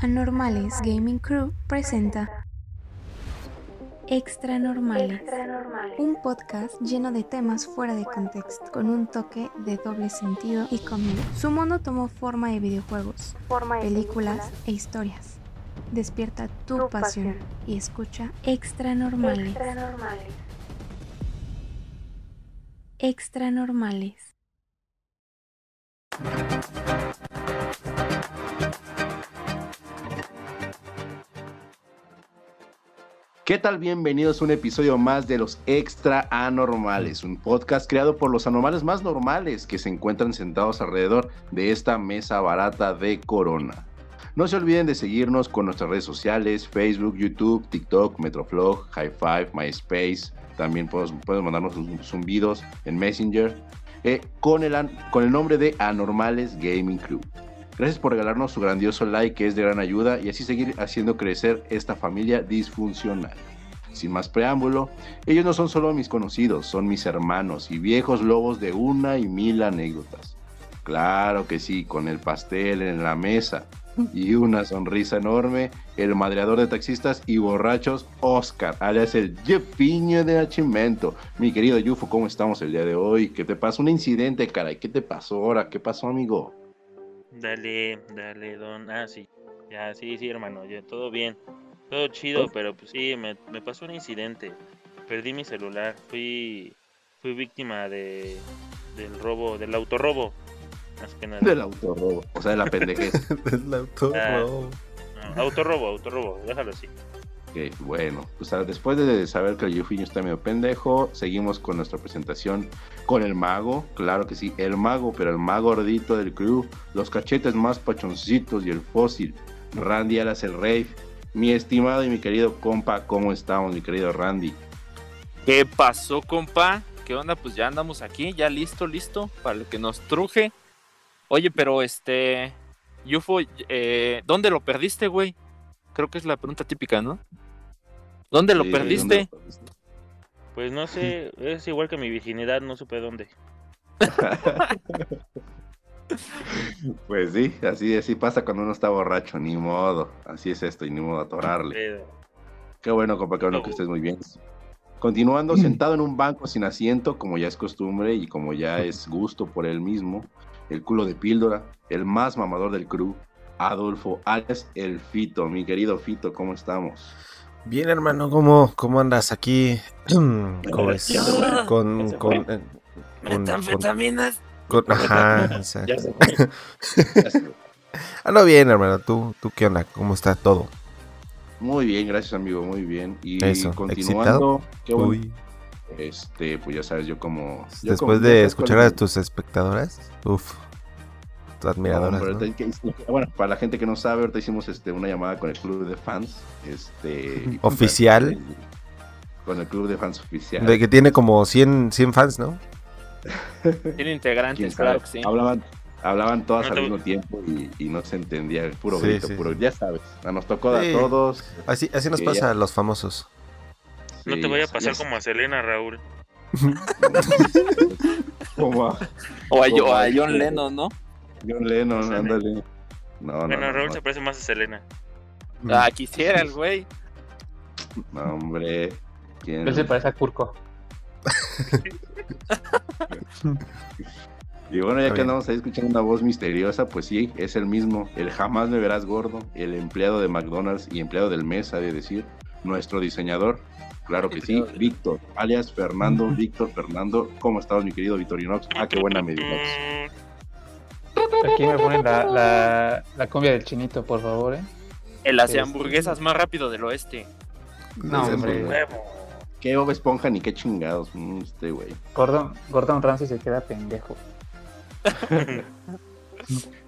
Anormales Gaming Crew presenta Extra Normales, un podcast lleno de temas fuera de contexto, con un toque de doble sentido y comedia. Su mundo tomó forma de videojuegos, películas e historias. Despierta tu pasión y escucha Extra Normales. Extra Normales. ¿Qué tal? Bienvenidos a un episodio más de los Extra Anormales, un podcast creado por los anormales más normales que se encuentran sentados alrededor de esta mesa barata de Corona. No se olviden de seguirnos con nuestras redes sociales, Facebook, YouTube, TikTok, Metroflog, High Five, MySpace. También puedes, mandarnos zumbidos en Messenger eh, con, el, con el nombre de Anormales Gaming Crew. Gracias por regalarnos su grandioso like que es de gran ayuda y así seguir haciendo crecer esta familia disfuncional. Sin más preámbulo, ellos no son solo mis conocidos, son mis hermanos y viejos lobos de una y mil anécdotas. Claro que sí, con el pastel en la mesa y una sonrisa enorme, el madreador de taxistas y borrachos Oscar, alias el Jefiño de Achimento. Mi querido Yufo, ¿cómo estamos el día de hoy? ¿Qué te pasó? Un incidente, caray. ¿Qué te pasó ahora? ¿Qué pasó, amigo? Dale, dale, don. Ah, sí. Ya, sí, sí, hermano. Ya, todo bien. Todo chido, pero pues sí, me, pasó un incidente. Perdí mi celular. Fui fui víctima de del robo, del autorrobo. Más que nada. Del autorrobo. O sea, de la pendejez. del autorrobo. Ah, autorrobo, autorrobo. Déjalo así bueno, pues después de saber que el Yufiño está medio pendejo, seguimos con nuestra presentación con el mago, claro que sí, el mago, pero el mago gordito del crew, los cachetes más pachoncitos y el fósil, Randy Alas el Rey, mi estimado y mi querido compa, ¿cómo estamos, mi querido Randy? ¿Qué pasó, compa? ¿Qué onda? Pues ya andamos aquí, ya listo, listo, para lo que nos truje. Oye, pero este, Yufo, eh, ¿dónde lo perdiste, güey? Creo que es la pregunta típica, ¿no? ¿Dónde lo perdiste? Pues no sé, es igual que mi virginidad, no supe dónde. pues sí, así, así pasa cuando uno está borracho, ni modo. Así es esto, y ni modo atorarle. Qué bueno, compa, qué bueno que estés muy bien. Continuando, sentado en un banco sin asiento, como ya es costumbre y como ya es gusto por él mismo, el culo de píldora, el más mamador del crew, Adolfo alias el Fito. Mi querido Fito, ¿cómo estamos? Bien, hermano, ¿cómo, cómo andas aquí? ¿Cómo es? Con, con, eh, Metanfetaminas. Con, ajá, exacto. Ando bien, hermano. ¿Tú, ¿Tú qué onda? ¿Cómo está todo? Muy bien, gracias, amigo. Muy bien. Y continuando, qué bueno. Este, pues ya sabes, yo como. Después de escuchar a tus espectadoras, uff admiradoras. Bueno, para la gente que no sabe, ahorita hicimos este, una llamada con el club de fans. Este, oficial. Con el club de fans oficial. De que tiene como 100, 100 fans, ¿no? Tiene integrantes, claro que sí. Hablaban, hablaban todas al mismo tiempo y, no se entendía el puro grito, puro, ya sabes, nos tocó a todos. Así, así nos pasa a los famosos. No te vaya a pasar como a Selena, Raúl. como a, o a, a John Lennon, ¿no? John Lennon, ándale. No, bueno, Raúl se parece más a Selena. Ah, quisiera el güey. No, hombre. ¿Quién? Él se parece a Kurko. y bueno, ya que andamos ahí escuchando una voz misteriosa, pues sí, es el mismo. El jamás me verás gordo, el empleado de McDonald's y empleado del mes, ha de decir, nuestro diseñador. Claro que sí, Víctor, alias Fernando, Víctor, Fernando. ¿Cómo estás, mi querido Victorinox? Ah, qué buena medida. Aquí me ponen la, la, la cumbia del chinito, por favor, ¿eh? El hace este, hamburguesas más rápido del oeste. No, hombre. Qué Bob Esponja ni qué chingados, mm, este güey. Gordon, Gordon Ramsay se queda pendejo.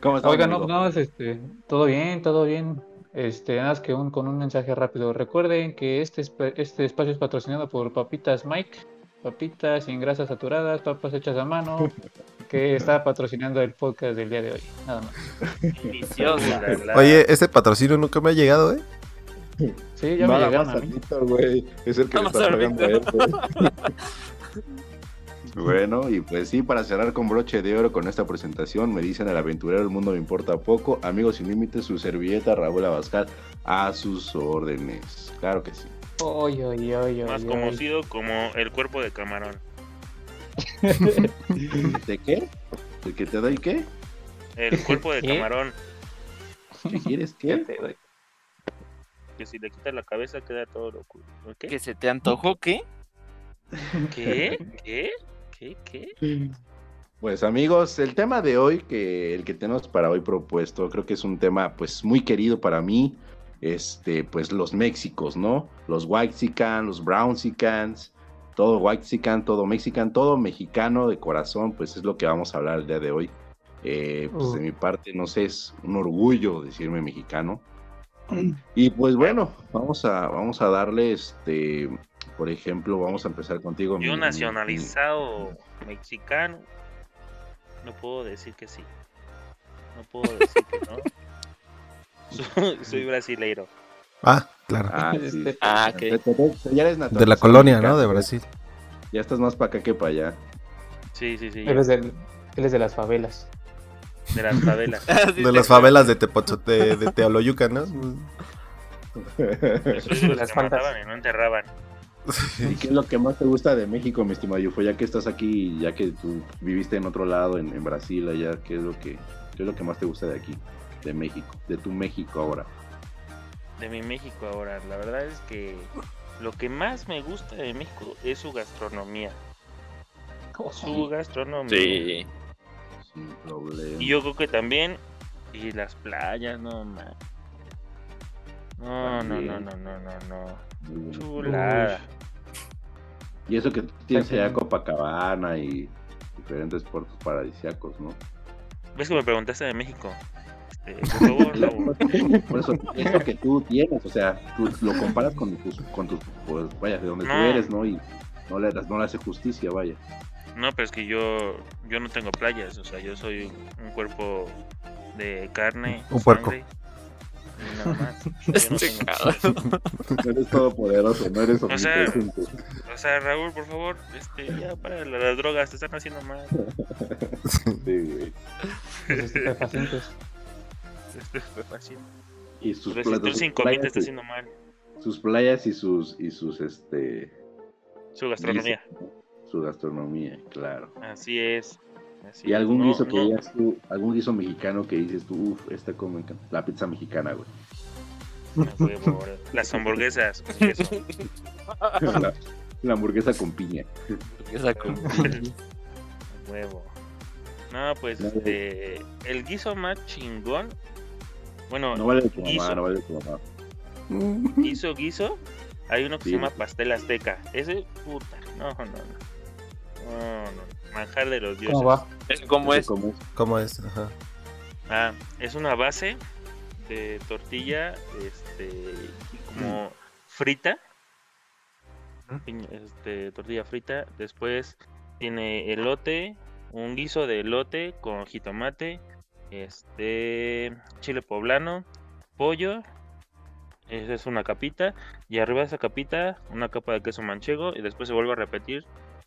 ¿Cómo está? Oiga, no, no, este, todo bien, todo bien. Este, nada más que un, con un mensaje rápido. Recuerden que este, este espacio es patrocinado por Papitas Mike. Papitas sin grasas saturadas, papas hechas a mano, que está patrocinando el podcast del día de hoy. Nada más. Delicioso. Oye, ese patrocinio nunca me ha llegado, ¿eh? Sí, ya me llegaron a mí. Güey. Es el que me está pagando él, Bueno, y pues sí, para cerrar con broche de oro con esta presentación, me dicen el aventurero, el mundo me importa poco. Amigos sin límites, su servilleta Raúl Abascal a sus órdenes. Claro que sí. Oy, oy, oy, Más oy, oy. conocido como el cuerpo de camarón. ¿De qué? ¿De que te doy qué? El cuerpo de ¿Qué? camarón. ¿Qué quieres ¿Qué qué? te doy? Que si le quitas la cabeza queda todo loco. ¿Qué? ¿Que se te antojó qué? ¿Qué? ¿Qué? ¿Qué? ¿Qué? Pues amigos, el tema de hoy, que el que tenemos para hoy propuesto, creo que es un tema pues muy querido para mí, este, pues los Méxicos, ¿no? Los Whitexican, los Brownsicans, todo Whitexican, todo Mexican, todo mexicano de corazón, pues es lo que vamos a hablar el día de hoy. Eh, pues Uh. de mi parte, no sé, es un orgullo decirme mexicano. Y pues bueno, vamos a, vamos a darle, este, por ejemplo, vamos a empezar contigo. Yo mi- nacionalizado mexicano. No puedo decir que sí. No puedo decir que no. Soy, brasileiro. Ah, claro. Ah, sí. Este, Ah, te- ya eres De la colonia, ¿no? De Brasil. Ya estás más para acá que para allá. Sí, sí, sí. Él es, del, él es de las favelas. De las favelas. De las favelas de Tepocho, de, de Teoloyuca, ¿no? De los Las que mataban y no enterraban. ¿Y qué es lo que más te gusta de México, mi estimado Yufo? Ya que estás aquí, ya que tú viviste en otro lado, en, en Brasil, allá, ¿qué es lo que qué es lo que más te gusta de aquí, de México, de tu México ahora? De mi México ahora. La verdad es que lo que más me gusta de México es su gastronomía. Su gastronomía. Sí. Sin problema. Y yo creo que también. Y las playas, no man. No, no, no, no, no, no, no. Chulada. Y eso que tú tienes allá. Copacabana y diferentes puertos paradisíacos, ¿no? ¿Ves que me preguntaste de México? Este, por favor, Raúl. Por eso, eso que tú tienes, o sea, tú lo comparas con tus, con tus pues vaya, de donde tú No. eres, ¿no? Y no le, das- no le hace justicia, vaya. No, pero es que yo, yo no tengo playas, o sea, yo soy un cuerpo de carne, Un puerco. nada más. No Este. No eres todopoderoso, no eres O sea. O sea, Raúl, por favor, este, ya para la- las drogas, te están haciendo mal. Sí, güey. Fue fácil. Y sus, sus 5000 te playas, está y- haciendo mal. sus playas y sus y sus este Su gastronomía. su gastronomía, claro. Así es. Así Y es. algún No, guiso que no, digas tú, algún guiso mexicano que dices tú, uff, esta como me encanta. la pizza mexicana, güey. no. Las hamburguesas. la, la hamburguesa con piña. Esa con- Huevo. No, pues este, el guiso más chingón. Bueno, No vale de tu mamá, Guiso. no vale tu mamá. guiso, guiso. Hay uno que Sí. se llama pastel azteca. Ese, puta. No, no, no. No, no. Manjar de los dioses. ¿Cómo va? ¿Cómo es? como es. ¿Cómo es? Ajá. Ah, es una base de tortilla, este, como frita. Piñ- Este, tortilla frita. Después tiene elote, un guiso de elote con jitomate, este, chile poblano, pollo. Esa es una capita. Y arriba de esa capita, una capa de queso manchego. Y después se vuelve a repetir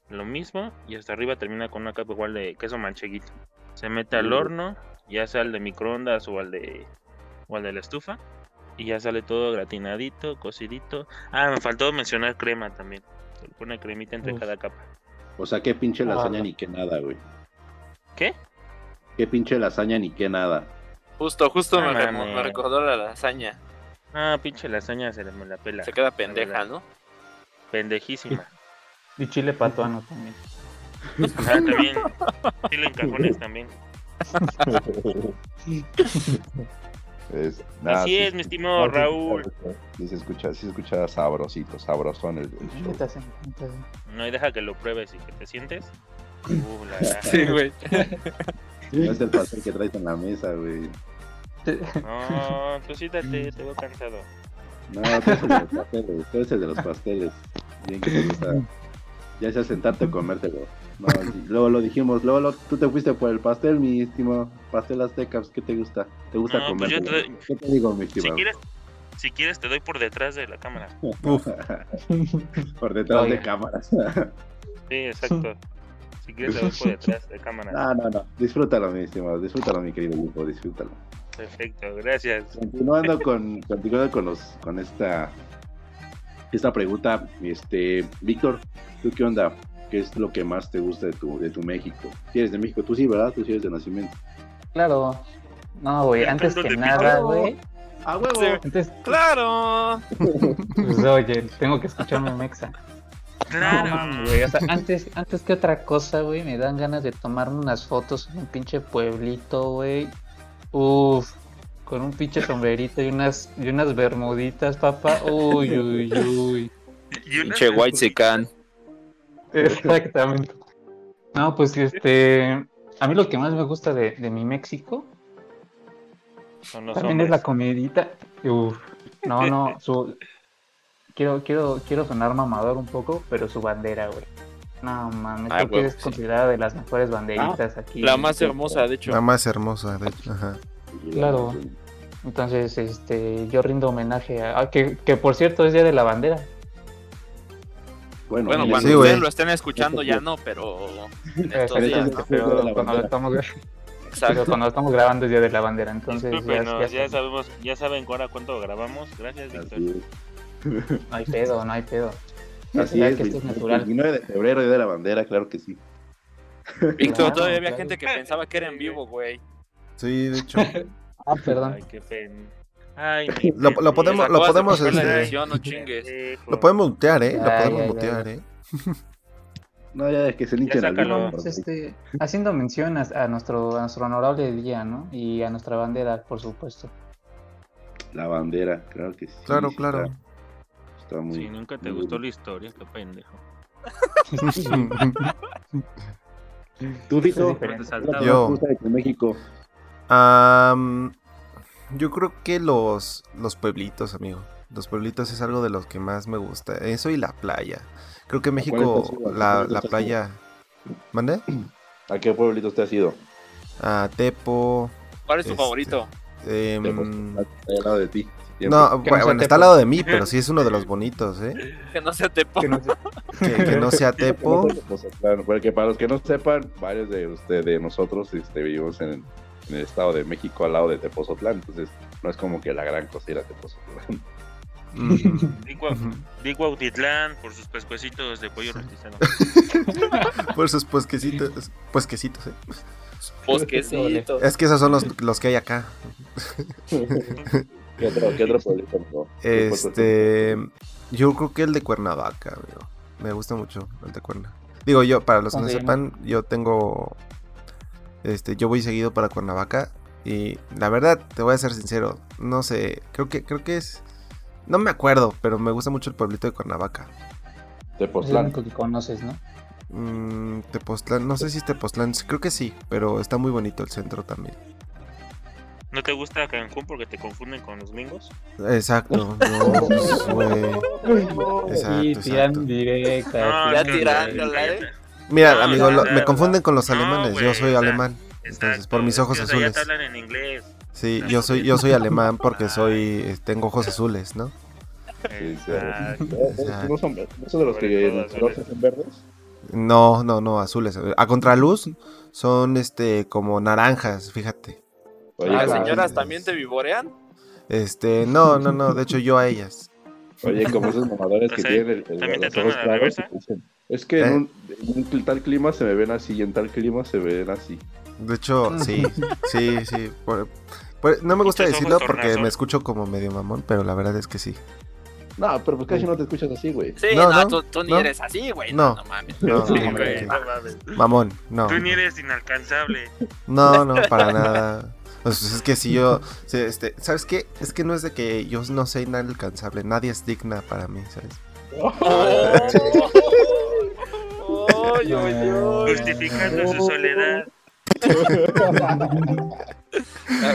lo mismo. Y hasta arriba termina con una capa igual de queso mancheguito. Se mete al horno, ya sea al de microondas o al de, o al de la estufa. Y ya sale todo gratinadito, cocidito. Ah, me faltó mencionar crema también. Se le pone cremita entre Uf. cada capa. O sea, qué pinche lasaña Ah. ni qué nada, güey. ¿Qué? Qué pinche lasaña ni qué nada. Justo, justo me, recordó la lasaña. Ah, pinche lasaña se le me la pela. Se queda pendeja. ¿no? Pendejísima. Y chile patuano también. Ah, también. Chile en cajones también. Es, Así es, mi estimado Raúl. Sí se escucha, sí se escucha sabrosito, sabrosón el, el show. No, y deja que lo pruebes y que te sientes. Uh, la, la. Sí, güey. No es el pastel que traes en la mesa, güey. No, tú siéntate, te veo cansado. No, tú eres el de los pasteles, tú eres el de los pasteles. Bien que te gusta. Ya sea sentarte o comértelo. No, sí, luego lo dijimos, luego lo- tú te fuiste por el pastel, mi estimado. Pastel azteca, pues, ¿qué te gusta? ¿Te gusta No, pues yo comer? te- ¿Qué te digo, mi Si estimado? quieres, si quieres te doy por detrás de la cámara. Por detrás de cámaras. Sí, exacto. Si Si quieres saber por detrás de cámara. No, no, no. Disfrútalo, mi estimado. Disfrútalo, mi querido grupo. Disfrútalo. Perfecto, gracias. Continuando con, continuando con los, con esta, esta pregunta, este, Víctor, ¿tú qué onda? ¿Qué es lo que más te gusta de tu, de tu México? Si eres de México, tú sí, ¿verdad? Tú sí eres de nacimiento. Claro. No, güey, antes que nada, güey. ¡A huevo! Sí. Antes, ¡Claro! pues, oye, tengo que escucharme mexa. No, Claro. mames, güey, o sea, antes, antes que otra cosa, güey, me dan ganas de tomarme unas fotos en un pinche pueblito, güey. Uf, con un pinche sombrerito y unas, y unas bermuditas, papá. Uy, uy, uy. Pinche white sican. Exactamente. No, pues este, a mí lo que más me gusta de, de mi México Son los también es la comidita. Uf, no, no, su... Quiero, quiero, quiero sonar mamador un poco, pero su bandera, güey. No mames, Ah, creo que es sí. considerada de las mejores banderitas aquí. La más hermosa, de hecho. La más hermosa, de hecho. Ajá. Claro. Entonces, este, yo rindo homenaje a, a- que, que por cierto es día de la bandera. Bueno, Bueno, cuando Sí, ustedes lo estén escuchando ya no, pero en estos Pero días, entonces- ¿no? Pero Día de la cuando lo estamos, pero Exacto. cuando lo estamos grabando es día de la bandera, entonces ya- ya sabemos, ya saben ahora cuánto grabamos. Gracias, Víctor. No hay pedo, no hay pedo. Así es, que esto es el natural. 29 de febrero, día de la bandera, claro que sí. Víctor, Claro, todavía había claro. gente que pensaba que era en vivo, güey. Sí, de hecho. Ah, perdón. Ay, qué pena. Ay, mi Lo- lo podemos- de podemos, la este, edición, no chingues. Lo podemos mutear, ¿eh? Lo Ay, podemos ay, mutear. ¿eh? No, ya es que se linchen al sácalo. mismo, Pues, por este, haciendo mención a, a nuestro, a nuestro honorable día, ¿no? Y a nuestra bandera, por supuesto. La bandera, claro que sí. Claro, sí claro. Está, muy. Si nunca te muy gustó la historia, qué pendejo. Tú, Vito, Es Pero te diferente. saltaba. Yo. de México? Am, yo creo que los, los pueblitos, amigo. Los pueblitos es algo de los que más me gusta. Eso y la playa. Creo que México, la, la playa... ¿Mande? ¿A qué pueblito te has ido? A Tepo. ¿Cuál es tu Este, favorito? Está al lado de ti. No, bueno, sea está Tepo. al lado de mí, pero sí es uno de los bonitos, ¿eh? Que no se te Que no sé- Que, que no sea Tepo. Claro, porque para los que no sepan, varios de ustedes, de nosotros, este, vivimos en, en el estado de México al lado de Tepozotlán, entonces no es como que la gran cosa ir a Tepozotlán. Mm, Di Gua- Di Cuautitlán por sus pescuecitos de pollo rostizado. por sus puesquecitos, puesquecitos, ¿eh? Bosquecito. Es que esos son los, los que hay acá. ¿Qué otro, qué otro pueblito? no? Este, yo creo que el de Cuernavaca, amigo. Me gusta mucho el de Cuerna. Digo yo, para los que no ¿Cómo se sepan, yo tengo, este, yo voy seguido para Cuernavaca y la verdad, te voy a ser sincero, no sé, creo que, creo que es, no me acuerdo, pero me gusta mucho el pueblito de Cuernavaca. Es el Tepoztlán. único que conoces, ¿no? Mm, Tepoztlán, no sé si es Tepoztlán, creo que sí, pero está muy bonito el centro también. ¿No te gusta Cancún porque te confunden con los gringos? Exacto, no, pues, güey. Exacto, y exacto. tiran directa. No, tirándola, ¿eh? Mira, No, amigo, no, lo- no, me no. confunden con los alemanes, yo soy alemán. Entonces, Exacto, por mis ojos sí, o sea, ya azules. te hablan en inglés. Sí, yo soy, yo soy alemán porque soy, eh, tengo ojos azules, ¿no? Sí, sí. Exacto. ¿No ¿No son, ¿no son de los que son verdes? No, no, no, azules. A contraluz son este como naranjas, fíjate. Oye, Ah, como- señoras, ¿también te vivorean? Este, no, no, no, de hecho yo a ellas. Oye, como esos mamadores que tienen el, el- ¿también te los ojos claros. Es que ¿Eh? en, un, en un tal clima se me ven así y en tal clima se ven así. De hecho, sí, sí, sí. por- por- no me gusta decirlo porque me escucho como medio mamón, pero la verdad es que sí. No, pero pues casi no te escuchas así, güey. Sí, No, no, no, tú, tú ni no. eres así, güey. No. No, no mames. No, Sí, güey, mames. Mamón, no. Tú ni eres inalcanzable. No, no, para nada. Pues es que si yo, este, ¿sabes qué? Es que no es de que yo no soy inalcanzable, nadie es digna para mí, ¿sabes? Justificando su soledad. Ah,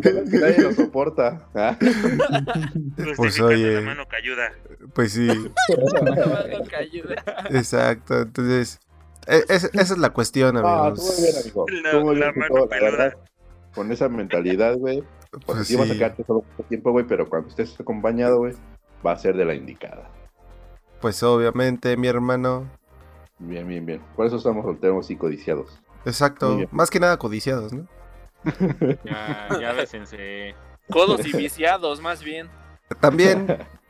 que nadie lo soporta. ¿ah? Justificando oye. la mano cayuda. Pues sí, que exacto. Entonces, e- es- esa es la cuestión, Ah, amigos. bien, amigo. La- mano peluda. Con esa mentalidad, güey. Porque Pues sí vas a quedarte solo poco tiempo, güey, pero cuando estés acompañado, güey, va a ser de la indicada. pues obviamente, mi hermano. Bien, bien, bien. Por eso estamos solteros y codiciados. Exacto. Más que nada codiciados, ¿no? Ya, ya bésense. Codos y viciados, más bien. También.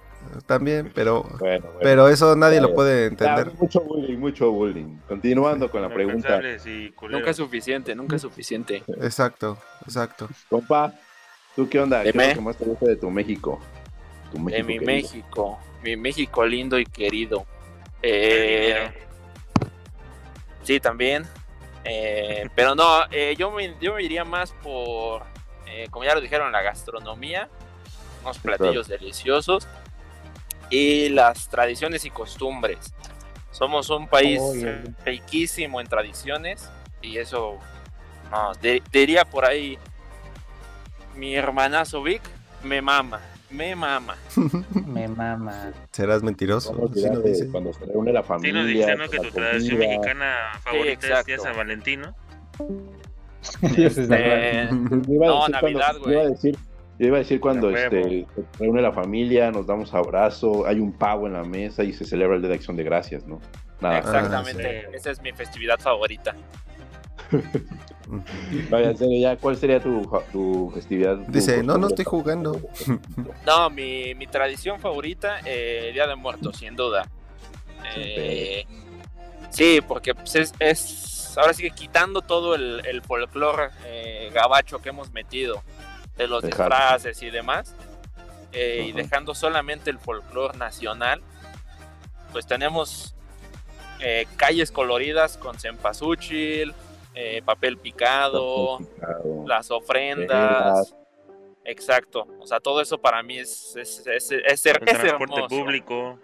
también, pero. Bueno, bueno. Pero eso nadie lo puede Ya, entender. mucho bullying, mucho bullying. Continuando con la pregunta. Nunca es suficiente, nunca es suficiente. Exacto, exacto. Compa, ¿tú qué onda? ¿Qué es lo que más te gusta de tu México? Tu De mi querido. México, mi México lindo y querido. Eh, sí, también. Eh, pero no, eh, yo, me, yo me iría más por, eh, como ya lo dijeron, la gastronomía, unos platillos deliciosos y las tradiciones y costumbres. Somos un país Oye. riquísimo en tradiciones y eso, no, di- diría por ahí, mi hermanazo Vic me mama, me mama. Me mama. Serás mentiroso. Sí de dice. cuando se reúne la Sí, familia. nos dijeron que la tu tradición mexicana favorita es exacto. Día San Valentín, ¿no? Es a No, Navidad, yo iba a güey. decir, yo iba a decir cuando este, se reúne la familia, nos damos abrazo, hay un pavo en la mesa y se celebra el Día de Acción de Gracias, ¿no? Nada. Exactamente, Ah, sí. esa es mi festividad favorita. Vaya, en serio, ya, ¿cuál sería tu, tu festividad? tu Dice, no, no estoy jugando. No, mi, mi tradición favorita, eh, Día de Muertos, sin duda. Eh, sí, porque pues, es, es- ahora sí que quitando todo el, el folclore eh, gabacho que hemos metido, de los Dejar. disfraces y demás, eh, y dejando solamente el folclore nacional, pues tenemos eh, calles coloridas con cempasúchil, eh, papel picado, las ofrendas. Exacto. O sea, todo eso para mí es, es, es, es, es El transporte hermoso. público.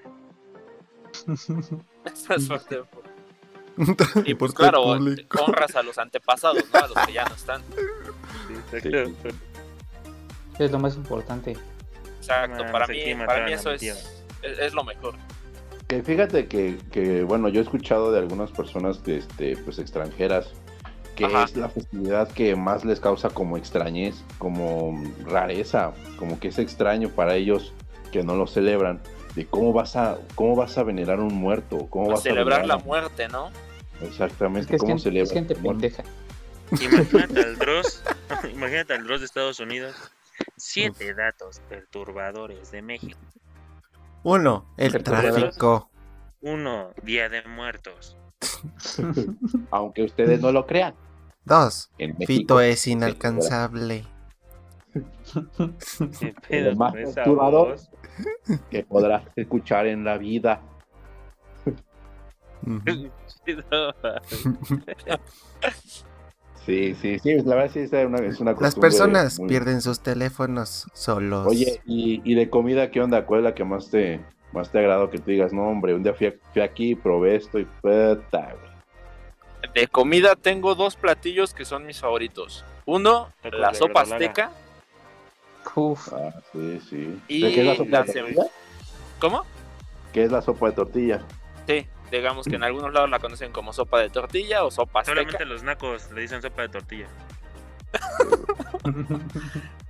Es transporte público. Y pues claro, público. honras a los antepasados, ¿no? A los que ya no están. Es lo más importante. Exacto. Para mí, para mí eso es, es, es lo mejor. Que fíjate que, que, bueno, yo he escuchado de algunas personas que, este, pues, extranjeras que Ajá. es la festividad que más les causa como extrañez, como rareza, como que es extraño para ellos que no lo celebran. De cómo vas a, cómo vas a venerar un muerto, cómo A vas celebrar a la venerar- muerte, ¿no? Exactamente, Es que cómo pendeja. Imagínate al Dross, imagínate al Dross de Estados Unidos. Siete datos perturbadores de México. Uno, el tráfico. Uno, Día de Muertos. Aunque ustedes no lo crean. Dos, Fito es inalcanzable. ¿Qué pedo más perturbador. voz? que podrás escuchar en la vida. Sí, sí, sí, la verdad sí es una, es una Las personas muy- pierden sus teléfonos solos. Oye, y, y de comida, ¿qué onda? ¿Cuál es la que más te, más te agrado que tú digas, no, hombre, un día fui, a- fui aquí, probé esto y puta, güey. De comida tengo dos platillos que son mis favoritos. Uno, Tacos la sopa azteca. Uf, Ah, sí, sí. Y ¿De qué es la sopa de tortilla? ¿Cómo? ¿Qué es la sopa de tortilla? Sí, digamos que en algunos lados la conocen como sopa de tortilla o sopa azteca. Solamente los nacos le dicen sopa de tortilla.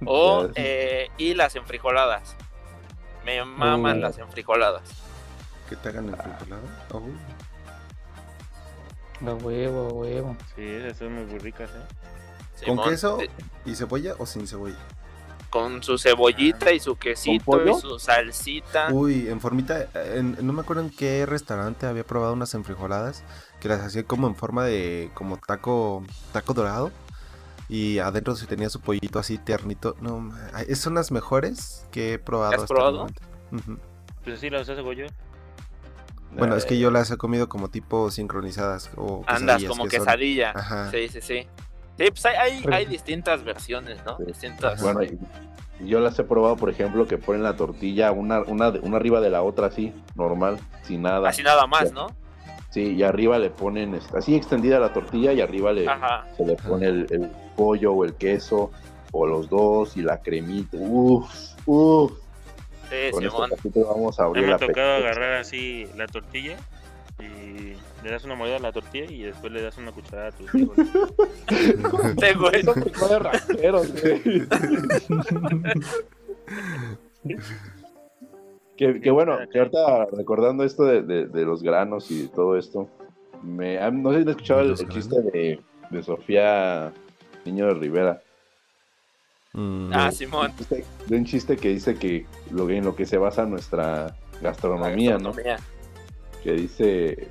O, eh, y las enfrijoladas. Me maman Uh. las enfrijoladas. ¿Que te hagan el frijolado? Oh. a huevo, a huevo. Sí, esas son muy ricas, ¿eh? ¿Con Simón, queso de- y cebolla o sin cebolla? Con su cebollita y su quesito y su salsita. Uy, en formita, en- no me acuerdo en qué restaurante había probado unas enfrijoladas que las hacía como en forma de como taco taco dorado y adentro se tenía su pollito así tiernito. No, son las mejores que he probado. ¿Has hasta el probado? Pues sí, las hace yo. Bueno, es que Eh, yo las he comido como tipo sincronizadas o Andas quesadillas, como que son- quesadilla. Ajá. Sí, sí, sí. Sí, pues hay, hay, distintas versiones, ¿no? Sí. Distintas. Bueno, yo las he probado, por ejemplo, que ponen la tortilla una, una, de- una arriba de la otra así, normal, sin nada. Así nada más, Ya. ¿no? Sí, y arriba le ponen este, así extendida la tortilla y arriba le, Ajá. se le pone el, el pollo o el queso o los dos y la cremita. Uf, uf. Sí, Con este Simón. capítulo vamos a abrir me la ha tocado agarrar así la tortilla y le das una mordida a la tortilla y después le das una cucharada a güey. Son frijoles rancheros, güey. que, que bueno, que ahorita recordando esto de, de- de los granos y de todo esto, me, ah, no sé si has escuchado el, chiste de, de Sofía Niño de Rivera. Mm, Ah, De- Simón. un chiste- De un chiste que dice que lo, en lo que se basa nuestra gastronomía, ¿no? Que dice,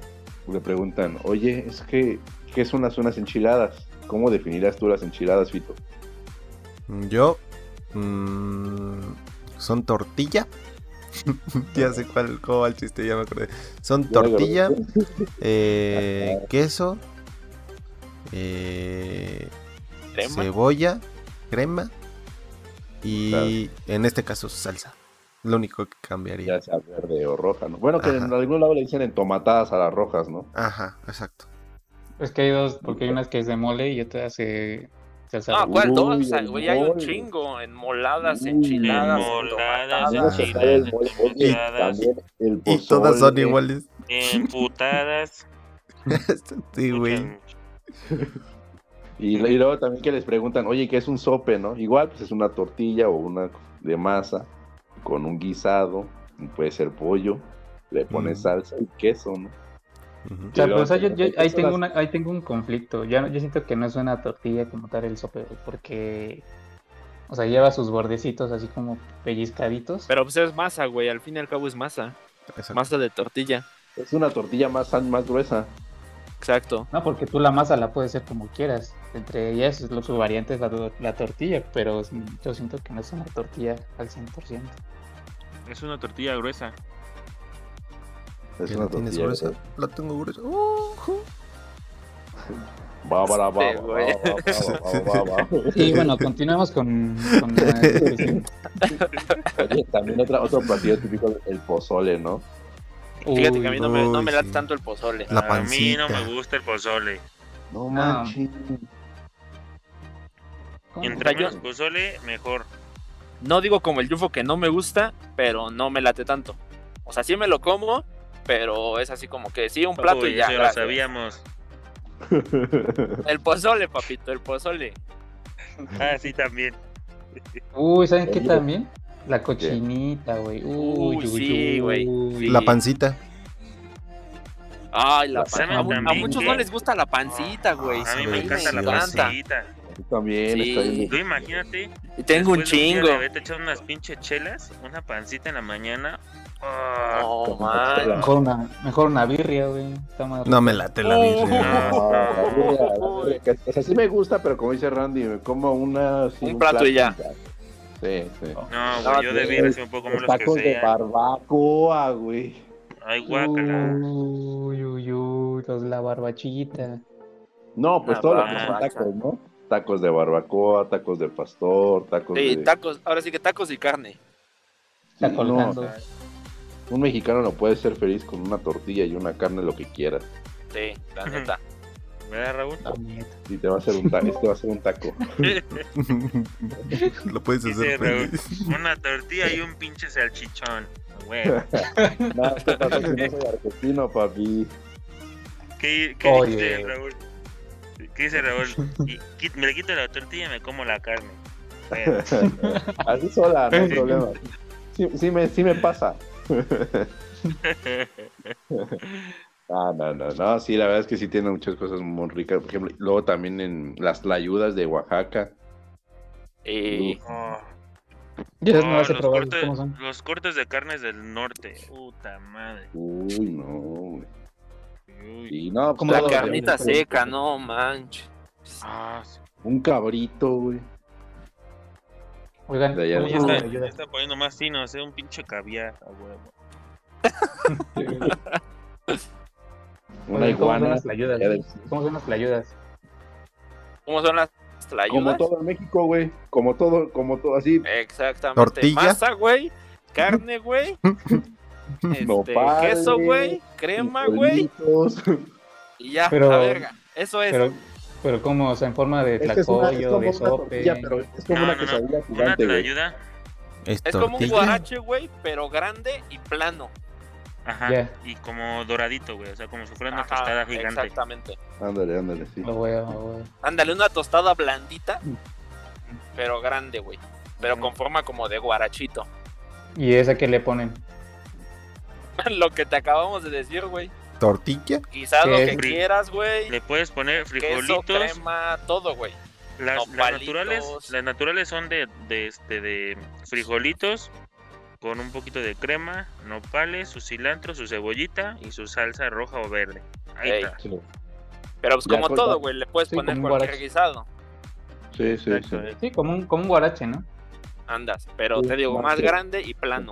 le preguntan, oye, es que, ¿qué son las unas enchiladas? ¿Cómo definirás tú las enchiladas, Fito? Yo. mm, son tortilla. ya sé cuál, cómo va el chiste, ya me acordé. Son tortilla, eh, queso, eh, Crema. cebolla, crema y en este caso salsa. Lo único que cambiaría. Ya sea verde o roja, ¿no? Bueno, que en algún lado le dicen entomatadas a las rojas, ¿no? Ajá, exacto. Es que hay dos, porque hay unas que es de mole y otras eh, salsa. No, ¿cuál Uy, dos? el Güey, hay un chingo. Enmoladas, Uy, enchiladas, mole, oye, enchiladas. también el Y todas son iguales. Emputadas. sí, güey. Y, y luego también que les preguntan, oye, ¿qué es un sope, no? Igual, pues es una tortilla o una de masa con un guisado, puede ser pollo, le pones Mm. salsa y queso, ¿no? O sea, Pero- o sea, yo, ahí, tengo una, ahí tengo un conflicto. Ya, yo siento que no es una tortilla como tal el sope, güey, porque, o sea, lleva sus bordecitos así como pellizcaditos. Pero pues es masa, güey. Al fin y al cabo es masa. Exacto. Masa de tortilla. Es una tortilla más, más gruesa. Exacto. No, porque tú la masa la puedes hacer como quieras. Entre ellas, lo, su variante es la, to- la tortilla, pero yo siento que no es una tortilla al 100%. Es una tortilla gruesa. Es ¿Que una tortilla gruesa? gruesa. La tengo gruesa. Uh, Va, va, va, va. Y bueno, continuemos con, con la discusión. Oye, también otra, otro platillo típico, el pozole, ¿no? Fíjate que a mí no me, no uy, me late sí. tanto el pozole. La a mí no me gusta el pozole. No Ah. manches. yo- menos pozole, mejor. No digo como el yufo que no me gusta, pero no me late tanto. O sea, sí me lo como, pero es así como que sí, un plato Uy, y ya. lo sabíamos. El pozole, papito, el pozole. Ah, sí, también. Uy, ¿saben qué también? La cochinita, güey. Uy, Uy, uy, sí, güey. uy. Sí. La pancita. Ay, la ¿Saben pan- a, a muchos no les gusta la pancita, güey. A mí me encanta la pancita. Tú también, Sí. bien. Tú imagínate. Y tengo un chingo. de haberte echado unas pinches chelas, una pancita en la mañana. Ah, No, Como man. Mejor una, mejor una birria, güey. Está más No me late la Oh. birria. No, la birria, la birria, que- O sea, sí me gusta, pero como dice Randy, me como una... Un plato y ya. Sí, sí. No, güey, yo de sí, birria sí un poco Los menos que tacos de sea. barbacoa, güey. Ay, guácala. Uy, uy, uy, los la barbachita. No, pues Una todo lo que son barbacha. tacos, ¿no? Tacos de barbacoa, tacos de pastor, tacos Sí, de... tacos, ahora sí que tacos y carne. Está Sí, colgando. no, un mexicano no puede ser feliz con una tortilla y una carne, lo que quiera. Sí, la neta. ¿Verdad, Raúl? Y te va a hacer un taco, este va a ser un taco. Lo puedes Dice hacer Raúl, feliz. una tortilla y un pinche salchichón. Güey, no, ¿qué pasó? Que no soy argentino, papi. ¿qué, qué Oye. dice Raúl? ¿Qué dice Raúl? Me le quito la tortilla y me como la carne. Bueno, Así sola, no hay problema. Sí, sí me, sí me pasa. Ah, no, no, no, sí, la verdad es que sí tiene muchas cosas muy ricas. Por ejemplo, luego también en las tlayudas de Oaxaca. Y oh, Yo no las he los, cortes, ¿cómo son? los cortes de carnes del norte. Puta madre. Uy, no, güey. Sí, no, pues Como la carnita seca, no manches. Ah, sí. Un cabrito, güey. Oigan, De allá ¿cómo de- Ya está, ya poniendo más fino, hacer un pinche caviar. a huevo. Una Oigan, ¿Cómo son iguana. las ¿Cómo son las ayudas? ¿Cómo son las Como tlayudas? todo en México, güey. Como todo, como todo, así. Exactamente. Tortilla. Masa, güey. Carne, güey. Este, Nopal, queso, güey. Crema, güey. Y ya, Pero- la verga. Eso es. Pero, pero ¿cómo? O sea, en forma de Es que es una, es tlacoyo, como de sope. tortilla, pero es como No, una no, no. quesadilla Una gigante, güey. ayuda. Es Es como un guarache, güey, pero grande y plano. Ajá. Y como doradito, güey. O sea, como si fuera una Ajá, tostada gigante. Exactamente. Ándale, ándale, sí. Ándale, una tostada blandita, pero grande, güey. Pero con forma como de guarachito. ¿Y esa que le ponen? Lo que te acabamos de decir, güey. ¿Tortilla? Quizás lo que quieras, güey. Le puedes poner Queso, frijolitos. crema, todo, güey. Las, las naturales, las naturales son de, de este de frijolitos con un poquito de crema, nopales, su cilantro, su cebollita y su salsa roja o verde. Ahí Ey. está. Sí, Pero pues Ya como todo, güey, le puedes Sí, poner como un cualquier guarache. guisado. sí, sí. Exacto, sí. eh. Sí, como un, como un guarache, ¿no? Andas, pero Sí, te digo, más grande y plano.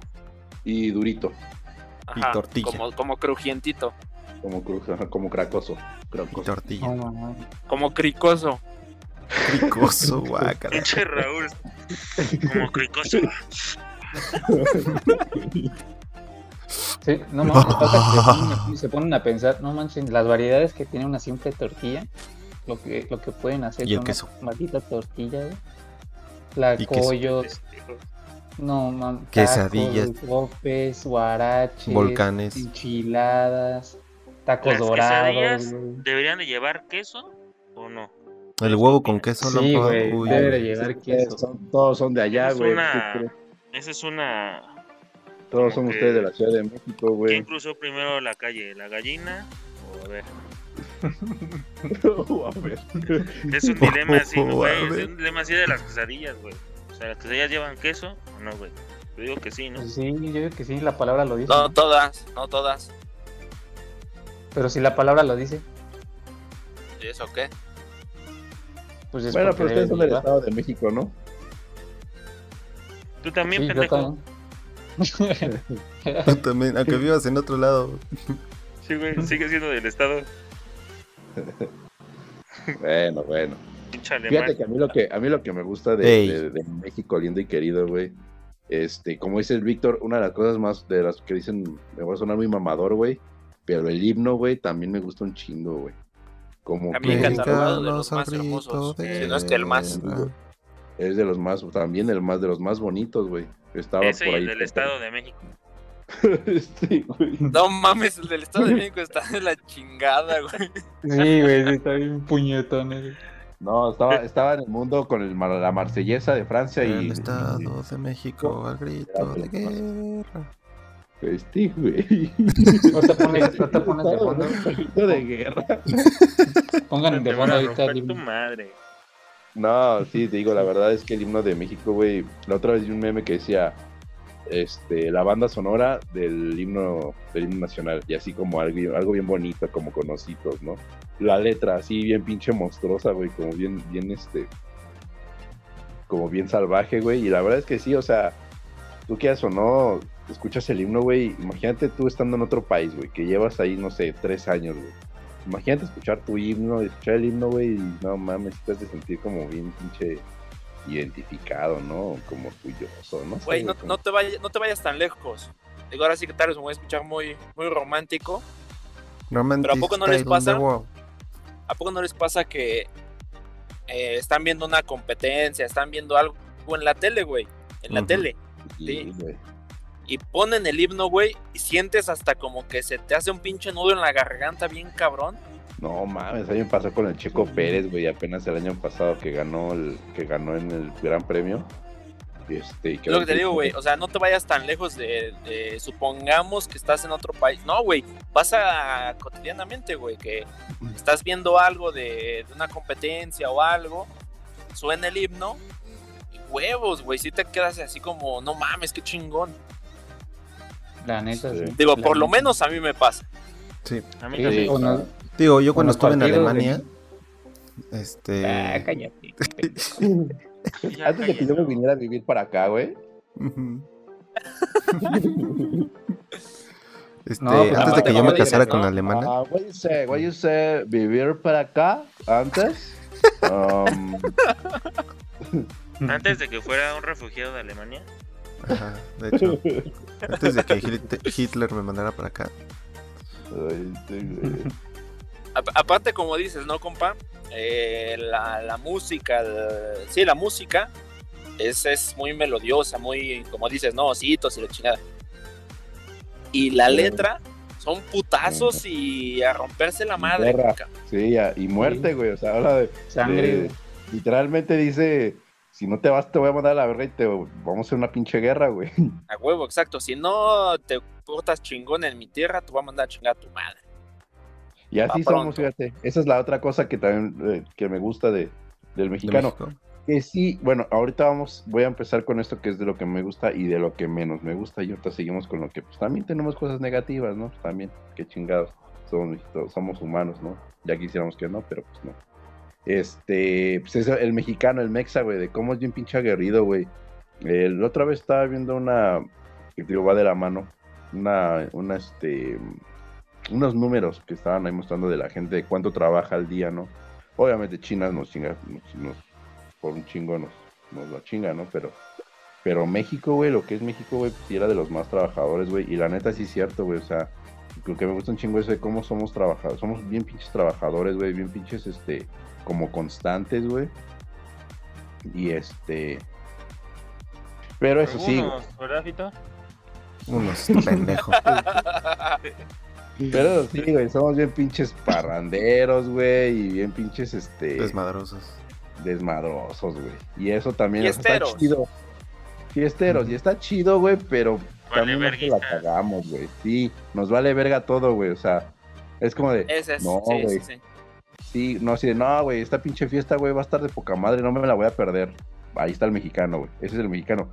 Y durito, Y Ajá, tortilla. Como, como crujientito, como, cru- como cracoso. Y cracoso. tortilla. No, no, no. como cricoso. Cricoso, guácala. Pinche Raúl. Como cricoso. Sí, no que se ponen- se ponen a pensar, no manches, las variedades que tiene una simple tortilla, lo que, lo que pueden hacer Y el con queso. una maldita tortilla, queso. Tlacoyos, no Quesadillas. tacos, sopes, guaraches, Volcanes. enchiladas, tacos Las dorados, quesadillas. ¿Deberían de llevar queso o no? El huevo con queso Sí, probado? güey, Uy, debe de llevar queso. son- todos son de allá, Es güey. Esa es una... Todos son que- ustedes de la Ciudad de México, ¿Quién güey. cruzó primero la calle? ¿La gallina? O a ver. A ver. Es un dilema así, güey. Es un dilema así de las quesadillas, güey. O sea, ¿las quesadillas llevan queso o no, güey? Yo digo que sí, ¿no? Sí, yo creo que sí, la palabra lo dice. No ¿no? todas, no todas. Pero si la palabra lo dice, ¿Y eso qué? pues es Bueno, pero ustedes son de del. Estado de México, ¿no? Tú también, Sí, yo también. Tú también, aunque vivas en otro lado. Sí, güey, sigue siendo del estado. Bueno, bueno. Fíjate que a mí lo que, a mí lo que me gusta de, Ey. de- de México lindo y querido, güey. Este, como dice el Víctor, una de las cosas más de las que dicen, me va a sonar muy mamador, güey. Pero el himno, güey, también me gusta un chingo, güey. Como También que catalogado de los más hermosos, de si no es que el más. guerra. Es de los más, también el más de los más bonitos, güey. Estaba Ese y por ahí. el del estado de México. sí, güey. No mames, el del Estado de México está de la chingada, güey. Sí, güey, sí, está bien puñetón. No, estaba, estaba en el mundo con el, la marsellesa de Francia y. El Estado de México al grito de guerra. Este, güey. No te pones, no te pones de fondo. Grito de guerra. Pongan de fondo ahorita. el tu madre. No, sí, te digo, la verdad es que el himno de México, güey. La otra vez vi un meme que decía. Este, la banda sonora del himno, del himno nacional, y así como algo, algo bien bonito, como con ositos, ¿no? La letra así bien pinche monstruosa, güey, como bien, bien este, como bien salvaje, güey, y la verdad es que sí, o sea, tú quieras o no, escuchas el himno, güey, imagínate tú estando en otro país, güey, que llevas ahí, no sé, tres años, güey. Imagínate escuchar tu himno, escuchar el himno, güey, y no mames, te has de sentir como bien pinche identificado, ¿no? Como orgulloso, ¿no? sé, Güey, no, te vayas, no te vayas tan lejos. Digo, ahora sí que tal vez me voy a escuchar muy, muy romántico. Romantic ¿Pero a poco no les pasa? ¿A poco no les pasa que eh, están viendo una competencia, están viendo algo en la tele, güey? En la tele. Sí, sí. Y ponen el himno, güey, y sientes hasta como que se te hace un pinche nudo en la garganta bien cabrón. No mames, a mí me pasó con el Checo Pérez, güey, apenas el año pasado que ganó el, que ganó en el Gran Premio. Este, Es lo que te digo, güey. O sea, no te vayas tan lejos de, de- supongamos que estás en otro país. No, güey. Pasa cotidianamente, güey, que estás viendo algo de, de una competencia o algo, suena el himno, y huevos, güey. Si te quedas así como, no mames, qué chingón. La neta, Sí. sí. Digo, La por lo menos a mí me pasa. Sí. A mí Sí, también. o no- Digo, yo cuando estuve en de- Alemania, este... Ah, cállate. Antes de que yo me viniera a vivir para acá, güey. Este, No, pues, antes de que yo me casara con la alemana, Ah, what you say, what you say, vivir para acá antes. Um, Antes de que fuera un refugiado de Alemania. Ajá, de hecho, antes de que Hit- Hitler me mandara para acá, ay, sí, aparte, como dices, ¿no, compa? Eh, la, la música, el- sí, la música es, es muy melodiosa, muy, como dices, no, ositos y la chingada. Y la Sí. letra son putazos y a romperse la madre. Guerra. Sí, ya, y muerte, güey. O sea, habla de, Sangre, de- literalmente dice, si no te vas te voy a mandar a la verga y te vamos a hacer una pinche guerra, güey. A huevo, exacto. Si no te portas chingón en mi tierra, te voy a mandar a chingar a tu madre. Y así somos, pronto. fíjate. Esa es la otra cosa que también eh, que me gusta de, del de mexicano. Que sí, bueno, ahorita vamos, voy a empezar con esto que es de lo que me gusta y de lo que menos me gusta. Y ahorita seguimos con lo que pues también tenemos cosas negativas, ¿no? Pues también, qué chingados. Somos, somos humanos, ¿no? Ya quisiéramos que no, pero pues no. Este, pues es el mexicano, el mexa, güey, de cómo es bien pinche aguerrido, güey. La otra vez estaba viendo una, que digo, va de la mano, una, una, este, unos números que estaban ahí mostrando de la gente de cuánto trabaja al día, ¿no? Obviamente China nos chinga, nos, por un chingo nos, nos chinga, ¿no? Pero, pero México, güey, lo que es México, güey, pues era de los más trabajadores, güey. Y la neta sí es cierto, güey, o sea, lo que me gusta un chingo es de cómo somos trabajadores, somos bien pinches trabajadores, güey, bien pinches, este, como constantes, güey. Y este... Pero eso sí, ¿verdad, Fito? Unos pendejos. Pero sí, güey, somos bien pinches parranderos, güey, y bien pinches, este, Desmadrosos. desmadrosos, güey. Y eso también Fiesteros. está chido. Fiesteros, y está chido, güey, pero Vale, también nos la cagamos, güey. Sí, nos vale verga todo, güey, o sea, es como de, Ese es, No, sí, güey. sí, sí. sí, no, así de, no, güey, esta pinche fiesta, güey, va a estar de poca madre, no me la voy a perder. Ahí está el mexicano, güey, ese es el mexicano.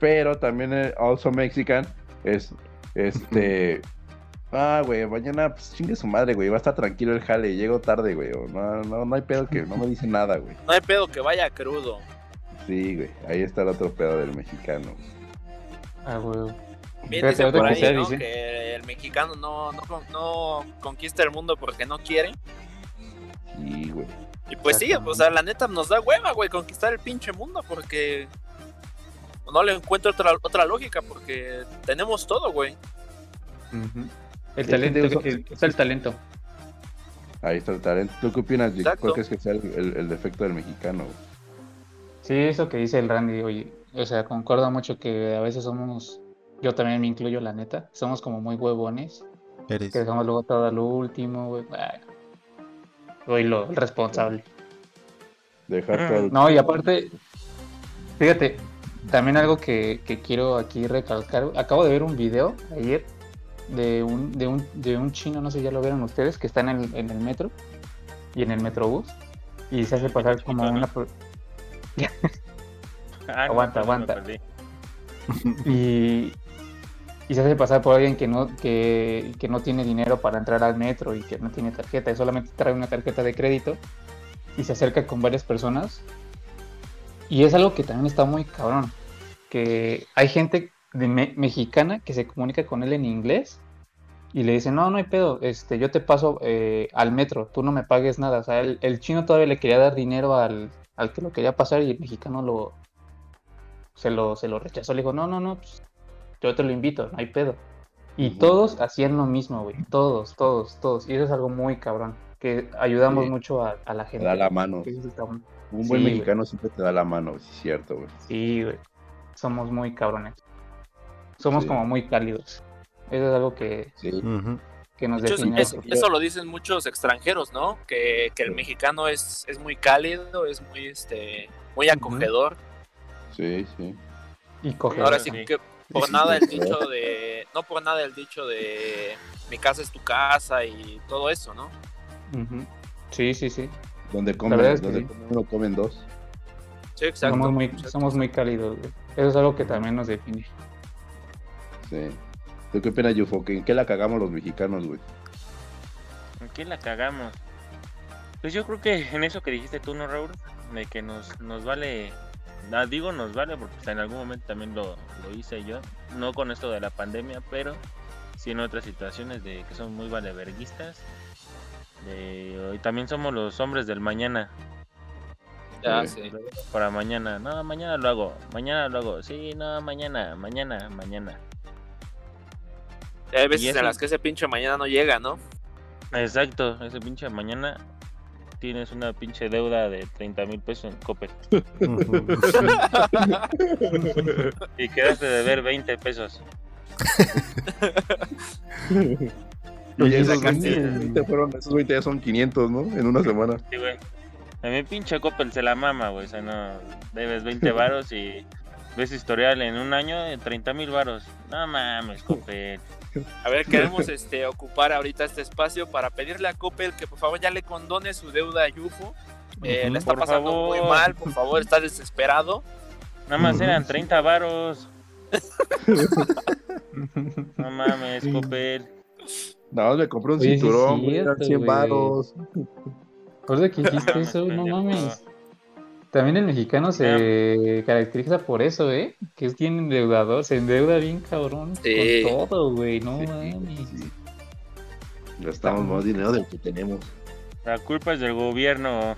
Pero también el also mexican es, este... Ah, güey, mañana, pues chingue su madre, güey. Va a estar tranquilo el jale. Llego tarde, güey. No, no, no hay pedo que no me dice nada, güey. No hay pedo que vaya crudo. Sí, güey. Ahí está el otro pedo del mexicano. Ah, güey. Bien por que ahí, usted ¿no? dice. Que el mexicano no, no, no conquista el mundo porque no quiere. Sí, güey. Y pues sí, o sea, la neta nos da hueva, güey, conquistar el pinche mundo porque no le encuentro otra, otra lógica porque tenemos todo, güey. El talento, el- está el talento. Ahí está el talento. ¿Tú qué opinas, Jake? Exacto. ¿Cuál crees que sea el, el- el defecto del mexicano? güey? Sí, eso que dice el Randy, oye, o sea, concuerdo mucho que a veces somos, yo también me incluyo, la neta, somos como muy huevones, Eres. que dejamos luego todo al último, güey. Soy lo responsable. Dejar Ah. todo. No, y aparte, fíjate, también algo que, que quiero aquí recalcar, acabo de ver un video ayer de un, de un, de un chino, no sé si ya lo vieron ustedes, que está en el, en el metro y en el metrobús y se hace pasar como una... Ah, Aguanta, aguanta. y, y se hace pasar por alguien que no, que, que no tiene dinero para entrar al metro y que no tiene tarjeta y solamente trae una tarjeta de crédito y se acerca con varias personas. Y es algo que también está muy cabrón, que hay gente mexicana que se comunica con él en inglés y le dice, no, no hay pedo, este, yo te paso eh, al metro, tú no me pagues nada. O sea, el, el chino todavía le quería dar dinero al, al que lo quería pasar y el mexicano lo, se lo, se lo rechazó. Le dijo, no, no, no, pues, yo te lo invito, no hay pedo. Y todos hacían lo mismo, güey. Todos, todos, todos. Y eso es algo muy cabrón. Que ayudamos Sí. mucho a, a la Te gente. da la mano. Un buen Sí, mexicano siempre te da la mano, es cierto, güey. Sí, güey. Somos muy cabrones. Somos Sí. como muy cálidos. Eso es algo que, que nos Muchos- define. es- eso lo dicen muchos extranjeros, ¿no? Que, que el Sí. mexicano es, es muy cálido, es muy, este, muy acogedor. Sí, sí. Y coge. Ahora sí Sí. que por nada el dicho de, no por nada el dicho de mi casa es tu casa y todo eso, ¿no? Sí, sí, sí. Donde comen, verdad es que donde sí. comen uno, comen dos. Sí, exacto. Somos muy, exacto. somos muy cálidos, güey. Eso es algo que también nos define. Sí. ¿Tú qué opinas, Yufo? ¿Que ¿En qué la cagamos los mexicanos, güey? ¿En qué la cagamos? Pues yo creo que en eso que dijiste tú, ¿no, Raúl? De que nos, nos vale. Ah, digo nos vale porque en algún momento también lo, lo hice yo. No con esto de la pandemia, pero sí en otras situaciones de que son muy valeverguistas. De, y también somos los hombres del mañana. Ya, Sí. Para mañana. No, mañana lo hago. Mañana lo hago. Sí, no, mañana, mañana, mañana. Hay veces en las que ese pinche mañana no llega, ¿no? Exacto, ese pinche mañana tienes una pinche deuda de 30 mil pesos en Coppel. Y quedaste de ver 20 pesos. Y esos casi- 20, 20 fueron, esos 20 ya son 500, ¿no? En una semana. Sí, güey. A mi pinche Coppel se la mama, güey. O sea, no debes 20 varos y ves historial en un año de 30 mil varos. No mames, Coppel. A ver, queremos este, ocupar ahorita este espacio para pedirle a Coppel que por favor ya le condone su deuda a Yufo. Eh, le está pasando muy mal, por favor, está desesperado. Nada más eran 30 varos. No mames, Copel. Nada más me compré un Oye, sí cinturón, güey, eran cierto, 100 güey. varos. Recuerda que dijiste mames, eso, no mames. También el mexicano se caracteriza por eso, ¿eh? Que es bien endeudador, se endeuda bien cabrón Sí. con todo, güey, no Sí, mames. Sí. Gastamos más dinero del que tenemos. La culpa es del gobierno.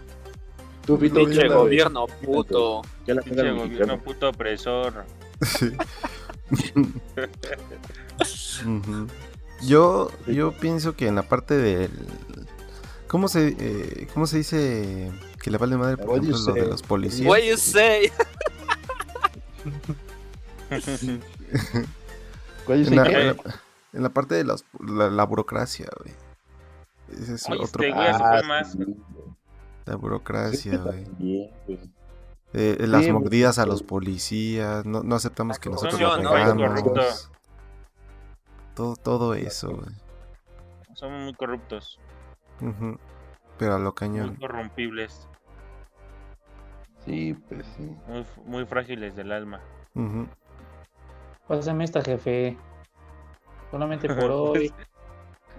Tú, Fito, Pinche ¿qué la- gobierno puto. qué la Pinche gobierno puto opresor. Yo, yo pienso que en la parte del. ¿Cómo se, eh, ¿Cómo se dice que le vale madre, por What do you ejemplo, lo de say? los policías? What you say? En la, ¿sí en la- en la parte de las- la, la burocracia, güey. Ese es Oye, otro este güey Ah, más. La burocracia, güey. también, güey. Eh, las Sí, mordidas a pues, los policías, no, no aceptamos que nosotros lo ¿no? Pegamos. corrupto. Todo, todo eso, güey. Somos muy corruptos, Ujú. Pero a lo muy cañón. corrompibles, Sí, pues sí. muy, muy frágiles del alma. Ujú. Pásame esta, jefe. Solamente por hoy.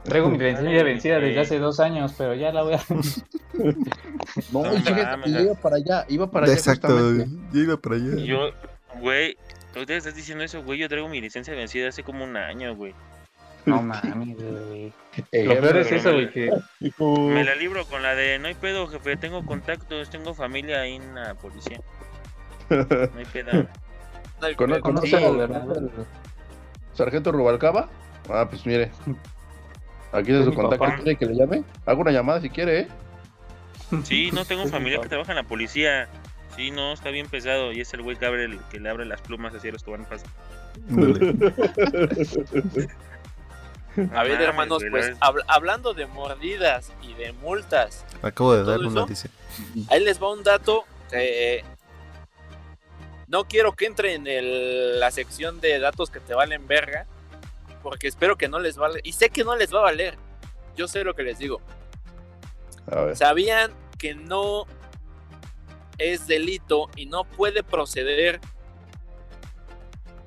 Traigo mi licencia vencida desde hace dos años, pero ya la voy a... No, No ya. iba para allá, iba para allá Exacto. Yo iba para allá. Y yo, güey, ahorita estás diciendo eso, güey. Yo traigo mi licencia vencida hace como un año, güey. No mames, güey. Eh, Lo peor es eso, güey, que... Me la libro con la de no hay pedo, jefe. Tengo contactos, tengo familia ahí en la policía. No hay pedo. No hay ¿Cono- pedo. ¿Conoce Sí, al sargento Rubalcaba? Ah, pues mire. Aquí de Es su contacto papá. quiere que le llame. Hago una llamada si quiere, ¿eh? Sí, no tengo familia que trabaja en la policía. Sí, no, está bien pesado. Y es el güey que, abre el- que le abre las plumas así a los que van a pasar. A ver, hermanos, pues la- habl- hablando de mordidas y de multas, Acabo de ¿Todo dar una, dice. ahí les va un dato que no quiero que entre en el- la sección de datos que te valen verga, porque espero que no les vale, y sé que no les va a valer. Yo sé lo que les digo. A ver. ¿Sabían que no es delito y no puede proceder?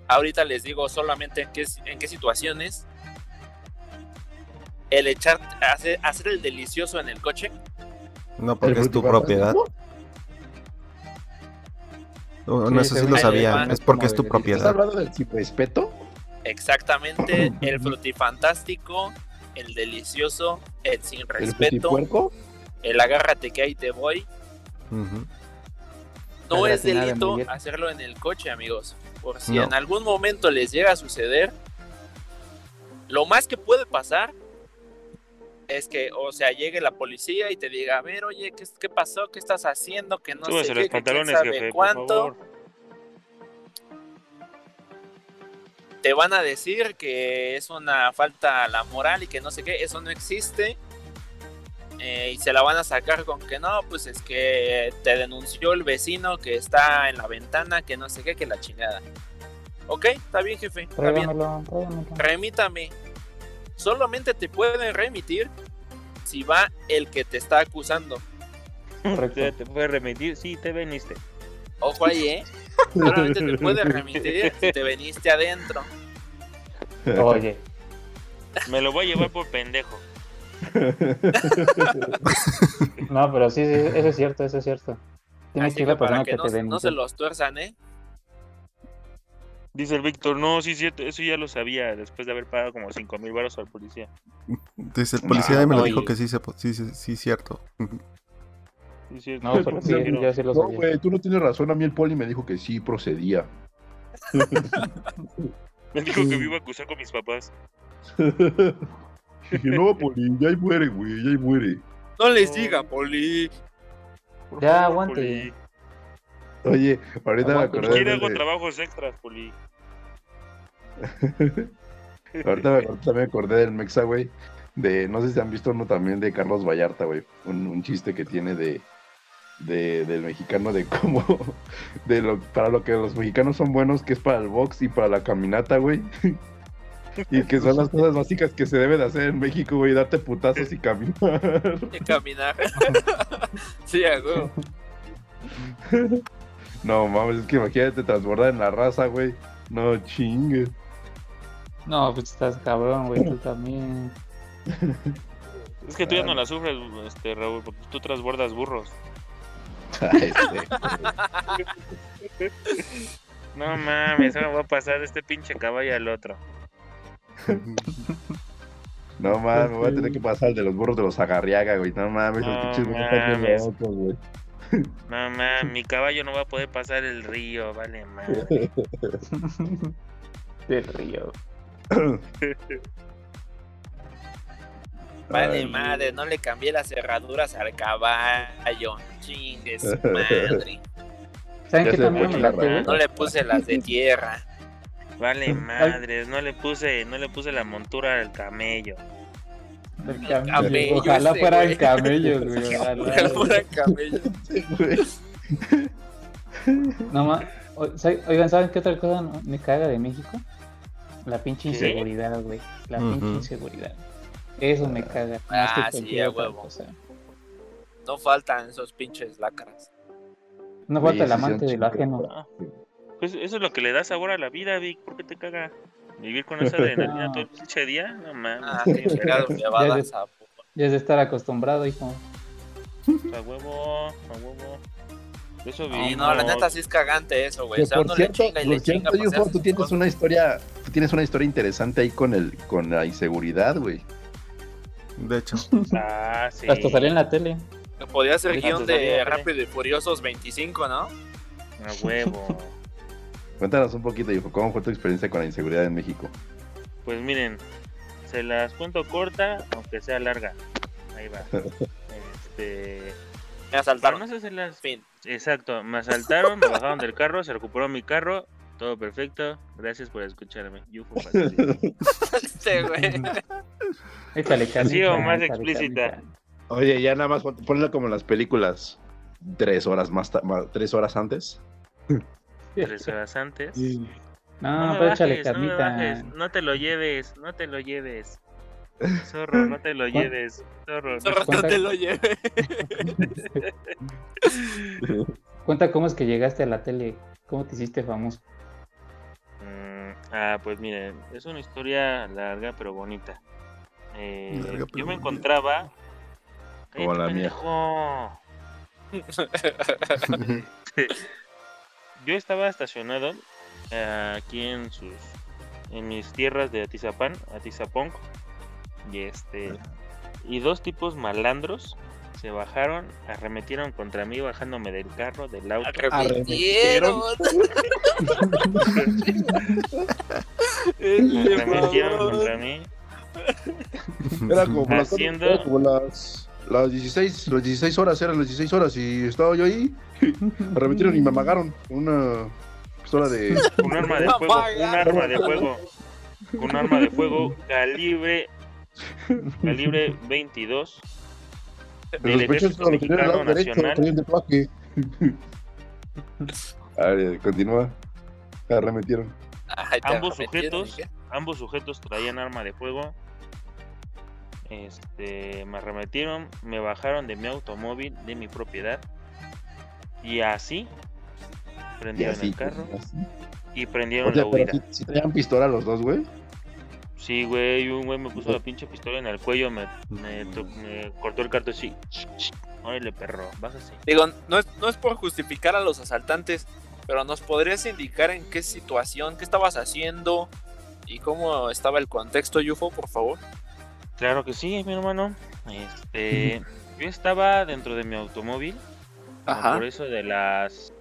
Ahorita les digo solamente en qué, en qué situaciones. El echar, hacer, hacer el delicioso en el coche. No, porque ¿El es tu propiedad. No, no, Sí, eso sí lo sabía. Es porque es tu de- ¿Estás propiedad. hablando del sin respeto? Exactamente. El frutifantástico, el delicioso, el sin ¿El respeto, frutipuerco? el agárrate que ahí te voy. No es de delito hacerlo en el coche, amigos. Por si No. en algún momento les llega a suceder, lo más que puede pasar es que, o sea, llegue la policía y te diga, a ver, oye, ¿qué, qué pasó? ¿Qué estás haciendo? Que no Súbase sé los qué, pantalones, sabe jefe, por cuánto. favor. Te van a decir que es una falta a la moral y que no sé qué, eso no existe. Eh, y se la van a sacar con que no, pues es que te denunció el vecino que está en la ventana, que no sé qué, que la chingada. Ok, está bien, jefe, está bien. Remítame. Solamente te pueden remitir si va el que te está acusando. Correcto. ¿Te, puede remitir? Sí, te veniste. Ojo ahí, ¿eh? Solamente te puede remitir si te veniste adentro. Oye, Me lo voy a llevar por pendejo. no, pero sí, sí, eso es cierto, eso es cierto. Tienes Así que ir que la persona que, que no, te no se los tuerzan, ¿eh? Dice el Víctor, no, sí, cierto, eso ya lo sabía después de haber pagado como 5 mil baros al policía. Dice, el policía me lo oye. dijo que sí, se, sí, sí, sí, cierto. Sí, cierto. No, pero sí, yo sí lo No, sabía. güey, tú no tienes razón. A mí el poli me dijo que sí procedía. Me dijo que me iba a acusar con mis papás. Dije, no, poli, ya ahí muere, güey, ya ahí muere. No les No. diga, Poli. Por Ya, favor, aguante. Poli. Oye, ahorita me acordé. Quiero de- hago trabajos extras, Poli. Ahorita me acordé, también me acordé del Mexa, güey. De, no sé si han visto uno también de Carlos Vallarta, güey. Un, un chiste que tiene de, de del mexicano de cómo, de lo, para lo que los mexicanos son buenos, que es para el box y para la caminata, güey. Y que son las cosas básicas que se deben hacer en México, güey, darte putazos y caminar. Y caminar. sí, huevo. No mames, es que imagínate transbordar en la raza, güey. No chingues. No, pues estás cabrón, güey, tú también. Es que tú ya no la sufres, este, Raúl, porque tú transbordas burros. Ay, sí. No mames, ahora va a pasar de este pinche caballo al otro. No mames, me voy a tener que pasar de los burros de los agarriaga, güey. No mames, los No pinches burros están locos, güey. No mames, mi caballo no va a poder pasar el río, vale madre. Del río. Vale, madre, no le cambié las cerraduras al caballo. Chingue su madre. ¿Saben qué también me la? No le puse las de tierra. Vale madres, no le puse, no le puse la montura al camello. El camello. camello Ojalá ese, fuera güey. el camello, güey. ojalá. El pura camello. güey. No ¿sabe- Oigan, ¿saben qué otra cosa me caga de México? La pinche ¿Qué? inseguridad, güey. La pinche inseguridad. Eso me caga. Más que Ah, sí, huevo. cosa. No faltan esos pinches lacras. No falta el amante de lo ajeno. Pues eso es lo que le da sabor a la vida, Vic, ¿por qué te caga? Vivir con esa adrenalina No. todo el pinche día, no mames, Ah, a Ya de- sabor. Ya es de estar acostumbrado, hijo. a huevo, a huevo. De Eso no, la neta sí es cagante eso, güey. O sea, por uno cierto, le chinga y por le chinga. cierto, pues, tú tienes cosas. una historia, tú tienes una historia interesante ahí con el, con la inseguridad, güey. De hecho. Ah, sí. Hasta salió en la tele. Podría ser guion de. Rápido y Furiosos 25, ¿no? A huevo. Cuéntanos un poquito, Yufo, ¿cómo fue tu experiencia con la inseguridad en México? Pues miren, se las cuento corta, aunque sea larga. Ahí va. Este. Me asaltaron. no hacerlas. Fin. Exacto, me asaltaron, me bajaron del carro, se recuperó mi carro, todo perfecto. Gracias por escucharme. Yufo. Este, güey. Así o más explícita. Oye, ya nada más pon- ponlo como en las películas. Tres horas más, tres horas antes. Tres horas antes. No, No échale bajes, no me carnita. bajes, no te lo lleves, no te lo lleves. Zorro, no te lo lleves. Zorro, no- Zorro, no te lo lleve. Cuenta cómo es que llegaste a la tele. ¿Cómo te hiciste famoso? Mm, ah, pues miren, es una historia larga pero bonita. Eh, Larga, pero yo me bonita. encontraba. Como ¡Cállate, la mía. Yo estaba estacionado eh, aquí en sus en mis tierras de Atizapán, Atizapón, y este y dos tipos malandros se bajaron, arremetieron contra mí bajándome del carro, del auto. Arremetieron. Arremetieron contra mí. Era como Haciendo- era como las, las 16, las 16 horas, eran las 16 horas y estaba yo ahí. Me remitieron y me amagaron con una pistola de... Un arma de fuego, un arma de fuego, un arma de fuego calibre calibre 22 del Ejército Mexicano derecho, Nacional. tenían de plaque. A ver, continúa. Me arremetieron. Ay, Ambos arremetieron, sujetos. dije. Ambos sujetos traían arma de fuego. Este, me arremetieron, me bajaron de mi automóvil, de mi propiedad. Y así Y prendieron así, el carro así. y prendieron O sea, la huida. si, si traían pistola los dos, güey. Sí, güey, un güey me puso la pinche pistola en el cuello, me, me, me cortó el carto así. Órale, perro, bájase. Digo, no es, no es por justificar a los asaltantes, pero ¿nos podrías indicar en qué situación, qué estabas haciendo y cómo estaba el contexto, Yufo, por favor? Claro que sí, mi hermano. Este, yo estaba dentro de mi automóvil, Ajá. por eso de las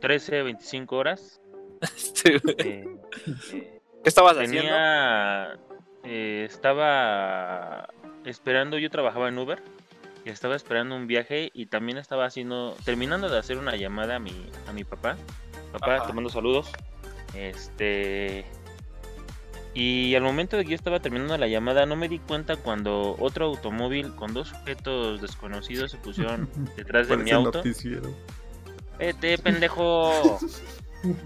13, 25 horas. Este, eh, eh, ¿Qué estabas haciendo? tenía, eh, estaba esperando, yo trabajaba en Uber, y estaba esperando un viaje y también estaba haciendo, terminando de hacer una llamada a mi, a mi papá. Papá, Ajá. te mando saludos. Este, y al momento de que yo estaba terminando la llamada, no me di cuenta cuando otro automóvil con dos sujetos desconocidos se pusieron detrás de mi auto. noticiero. Vete, pendejo.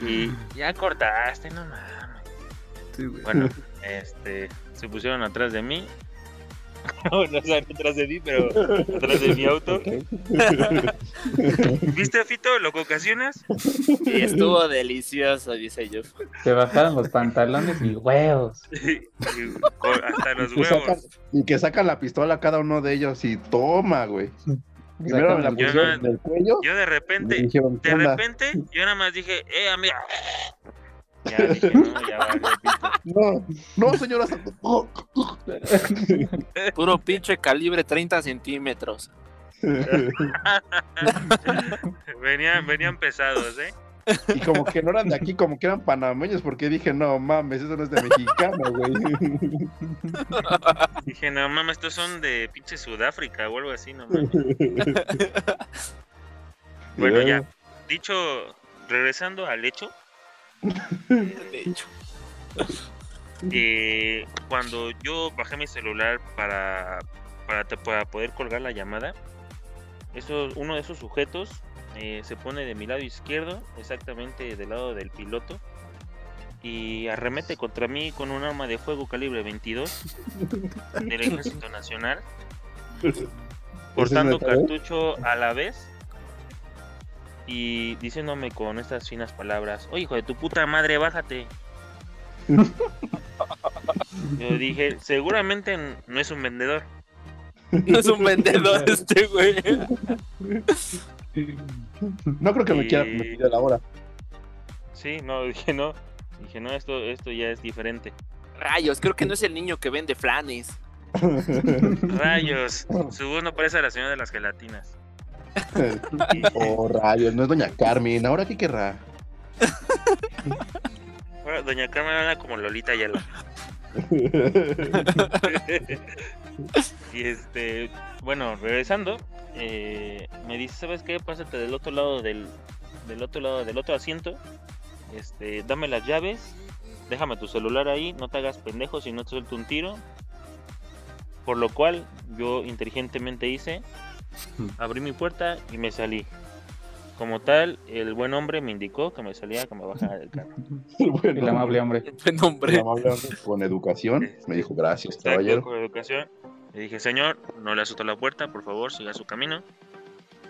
Y ya cortaste, no mames. Sí. Bueno, este, se pusieron atrás de mí. bueno, o sea, no atrás de mí, pero atrás de mi auto. ¿Viste, Fito, lo que ocasionas? Y estuvo delicioso, dice yo. Se bajaron los pantalones y huevos. Hasta los Y, sacan- huevos. y que sacan la pistola a cada uno de ellos y toma, güey. Primero me la Sacan- Yo pusieron no- en el cuello. Yo de repente, dijeron, ¿qué de onda? repente, yo nada más dije, eh, amiga. Ya dije, no, ya. No, no, señora. Oh, Puro pinche calibre 30 centímetros. Venían, venían pesados, ¿eh? Y como que no eran de aquí, como que eran panameños, porque dije, no mames, eso no es de mexicano, güey. Dije, no mames, estos son de pinche Sudáfrica o algo así, no mames. Bueno, ya. Dicho, regresando al hecho, De hecho. eh, cuando yo bajé mi celular para, para, te- para poder colgar la llamada, eso, uno de esos sujetos eh, se pone de mi lado izquierdo, exactamente del lado del piloto, y arremete contra mí con un arma de fuego calibre 22 del Ejército Nacional, cortando cartucho a la vez y diciéndome con estas finas palabras, oye hijo de tu puta madre, bájate. Yo dije, seguramente no es un vendedor. No es un vendedor este güey. No creo que me quiera Y- permitir a la hora. Sí, no, dije no. Dije, no, esto, esto ya es diferente. Rayos, creo que no es el niño que vende flanes. Rayos, su voz no parece a la señora de las gelatinas. oh, rayos, no es doña Carmen. ¿Ahora qué querrá? Ahora, Doña Carmen habla como Lolita Ayala. y este, bueno, regresando, eh, me dice, ¿sabes qué? Pásate del otro lado del, del otro lado del otro asiento. Este, dame las llaves, déjame tu celular ahí, no te hagas pendejo si no te suelto un tiro. Por lo cual yo inteligentemente hice, abrí mi puerta y me salí. Como tal, el buen hombre me indicó que me salía, que me bajara del carro. Bueno, El amable hombre. Buen el hombre. amable hombre con educación me dijo, gracias, Exacto, caballero. con educación. Le dije, señor, no le asustó la puerta, por favor, siga su camino.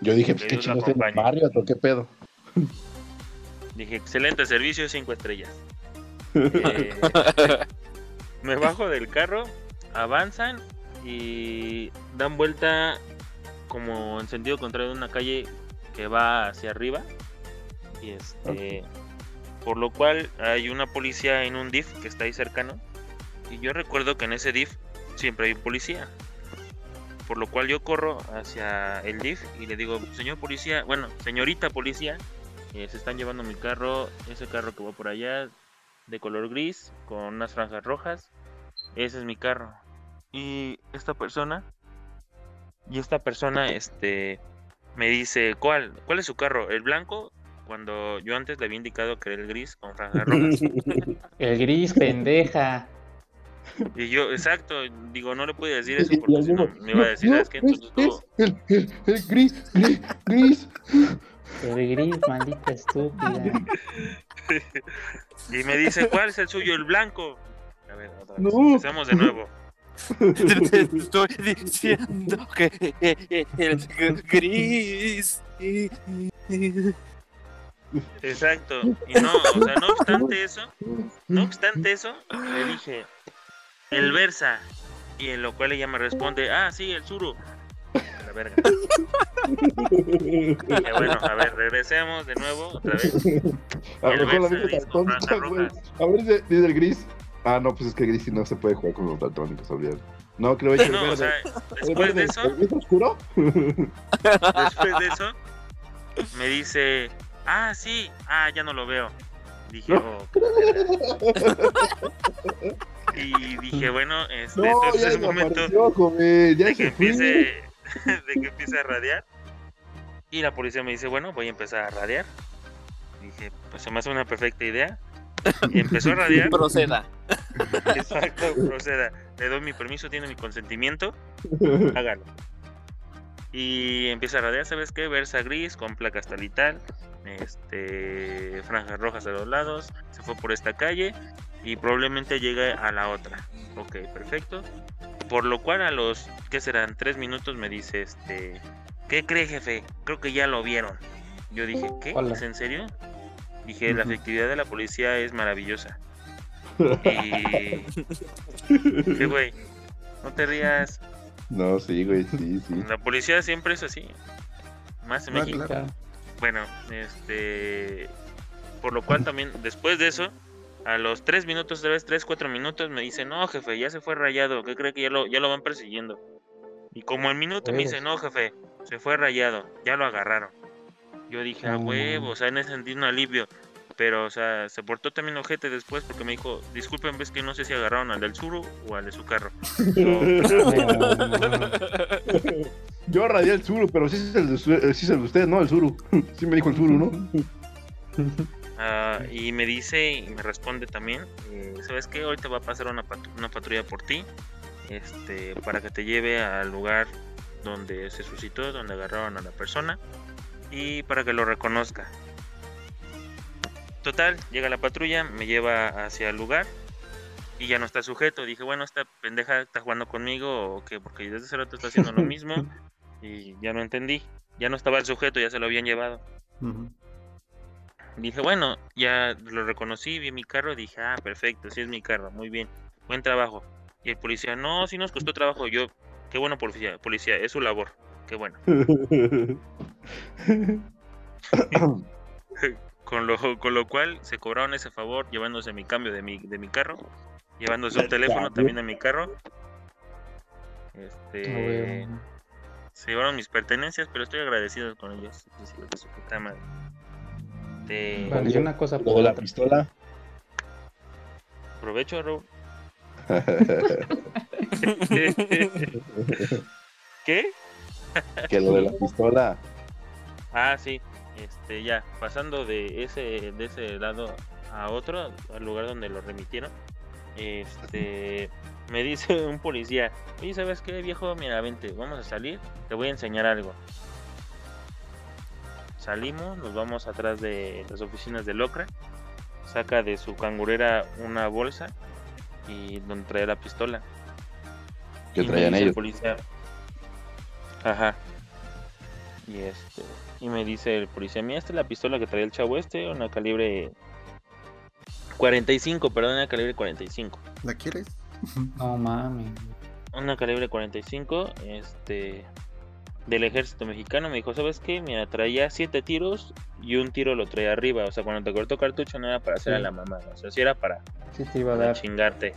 Yo dije, pues qué Dios lo chido en el acompañe. barrio, ¿o qué pedo? Dije, excelente servicio, cinco estrellas. Eh, me bajo del carro, avanzan y dan vuelta como en sentido contrario de una calle que va hacia arriba. Y este, por lo cual hay una policía en un DIF que está ahí cercano. Y yo recuerdo que en ese DIF siempre hay un policía. Por lo cual yo corro hacia el DIF y le digo, señor policía, bueno, señorita policía, eh, se están llevando mi carro, ese carro que va por allá, de color gris, con unas franjas rojas. Ese es mi carro. Y esta persona, y esta persona, este, me dice, ¿cuál? ¿Cuál es su carro? ¿El blanco? Cuando yo antes le había indicado que era el gris con franjas rojas. El gris, pendeja. y yo, exacto, digo, no le pude decir eso porque si no me iba a decir, ¿sabes qué? es- Entonces tú- es el, el, el gris, gris, gris. El gris, maldita estúpida. Y me dice, ¿cuál es el suyo? El blanco. A ver, otra vez. No. Empezamos de nuevo. Te estoy diciendo que el gris. Exacto. Y no, o sea, no obstante eso, no obstante eso, le dije, el Versa. Y en lo cual ella me responde, ah, sí, el Suru. A la verga. Dije, bueno, a ver, regresemos de nuevo, otra vez. A El lo mejor la Versa rojas. A ver, dice el gris. Ah, no, pues es que el gris sí no se puede jugar con los daltónicos, olvídalo. No, creo que Sí, el no, o sea, verde- el después de verde- eso, ¿El gris oscuro? después de eso, me dice, ah, sí, ah, ya no lo veo. Dije, oh. Y dije, bueno, este, No, entonces es momento joven. Ya de que empiece de que empiece a radiar y la policía me dice bueno voy a empezar a radiar dije pues se me hace una perfecta idea y empezó a radiar Proceda. exacto proceda le doy mi permiso tiene mi consentimiento hágalo y empieza a radiar sabes qué versa gris con placas tal y tal este franjas rojas a los lados se fue por esta calle y probablemente llegue a la otra. Ok, perfecto. Por lo cual a los, ¿qué serán? Tres minutos me dice, este, ¿qué cree jefe? Creo que ya lo vieron. Yo dije, ¿qué? ¿Es en serio? Dije, la efectividad de la policía es maravillosa. Y... ¿Qué, güey? No te rías. No, sí, güey, sí, sí. La policía siempre es así. Más en Ah, México. claro. Bueno, este. Por lo cual también, después de eso, a los tres minutos, otra vez, tres, cuatro minutos, me dice, no, jefe, ya se fue rayado, ¿qué cree que ya lo, ya lo van persiguiendo? Y como al minuto me dice, no, jefe, se fue rayado, ya lo agarraron. Yo dije, a huevo, o sea, en ese sentido un alivio. Pero, o sea, se portó también ojete después porque me dijo, disculpen, ves que no sé si agarraron al del suru o al de su carro. Yo radié el Zuru, pero sí es el de, eh, sí es el de usted, ¿no? El Zuru. Sí me dijo el Zuru, ¿no? Ah, y me dice y me responde también, eh, ¿sabes qué? Ahorita va a pasar una, patru- una patrulla por ti, este, para que te lleve al lugar donde se suscitó, donde agarraron a la persona y para que lo reconozca. Total, llega la patrulla, me lleva hacia el lugar y ya no está sujeto. Dije, bueno, esta pendeja está jugando conmigo o qué, porque desde hace rato está haciendo lo mismo y ya no entendí. Ya no estaba el sujeto, ya se lo habían llevado. Dije, bueno, ya lo reconocí, vi mi carro, dije, ah, perfecto, sí es mi carro, muy bien, buen trabajo. Y el policía, no, sí nos costó trabajo. Yo, qué bueno, policía, policía, es su labor, qué bueno. Con lo, con lo cual se cobraron ese favor llevándose mi cambio de mi, de mi carro, llevándose un teléfono también de mi carro. Este, se llevaron mis pertenencias, pero estoy agradecido con ellos. hijos de su puta madre. Te- Vale, una cosa por de la otra. pistola. Provecho, Raúl. ¿Qué? Que lo de la pistola. Ah, sí. Este, ya, pasando de ese, de ese lado a otro, al lugar donde lo remitieron. Este, me dice un policía, oye, ¿sabes qué, viejo? Mira, vente, vamos a salir, te voy a enseñar algo. Salimos, nos vamos atrás de las oficinas de Locra, saca de su cangurera una bolsa y donde trae la pistola. Que traían el ellos. policía. Ajá. Y este. Y me dice el policía, mira, esta es la pistola que traía el chavo este, una calibre 45, perdón, una calibre 45. ¿La quieres? No mames. Una calibre 45, este del ejército mexicano, me dijo, ¿sabes qué? Mira, traía siete tiros y un tiro lo traía arriba, o sea, cuando te cortó cartucho no era para hacer a la mamá, o sea, sí era para, Sí te iba a para dar. chingarte.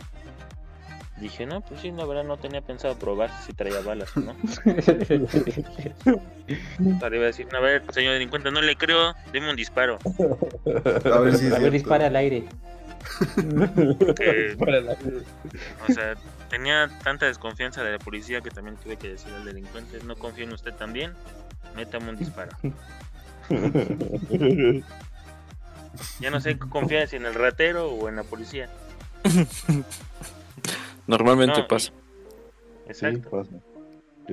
Dije, no, pues sí, la verdad no tenía pensado probar si traía balas o no. Para iba a decir, a ver, señor delincuente, no le creo, deme un disparo. A ver si a ver, dispara al aire. O sea, tenía tanta desconfianza de la policía que también tuve que decir al delincuente, no confío en usted también, métame un disparo. Ya no sé, confía si en el ratero o en la policía. Normalmente No, pasa. Sí, Exacto. pasa.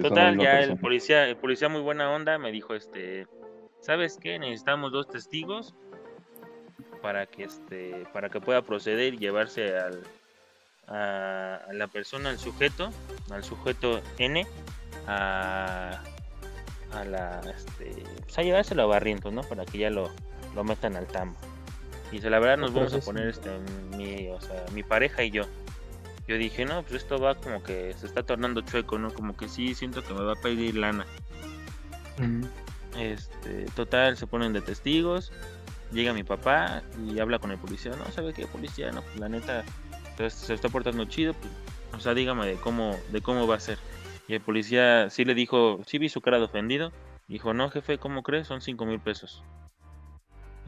Total, ya el policía, el policía muy buena onda me dijo, este, ¿sabes qué? Necesitamos dos testigos para que este, para que pueda proceder y llevarse al a, a la persona, al sujeto, al sujeto N, a, a la, este, pues a llevárselo a Barrientos, ¿no? Para que ya lo, lo metan al tambo. Y dice, la verdad nos vamos a poner, este, mi, o sea, mi pareja y yo. Yo dije, no, pues esto va como que se está tornando chueco, ¿no? Como que sí, siento que me va a pedir lana. Este, total, se ponen de testigos. Llega mi papá y habla con el policía. No, ¿sabe qué policía? No, pues la neta, se está portando chido. Pues, o sea, dígame de cómo, de cómo va a ser. Y el policía sí le dijo, sí vi su cara de ofendido. Dijo, no, jefe, ¿cómo crees? Son cinco mil pesos.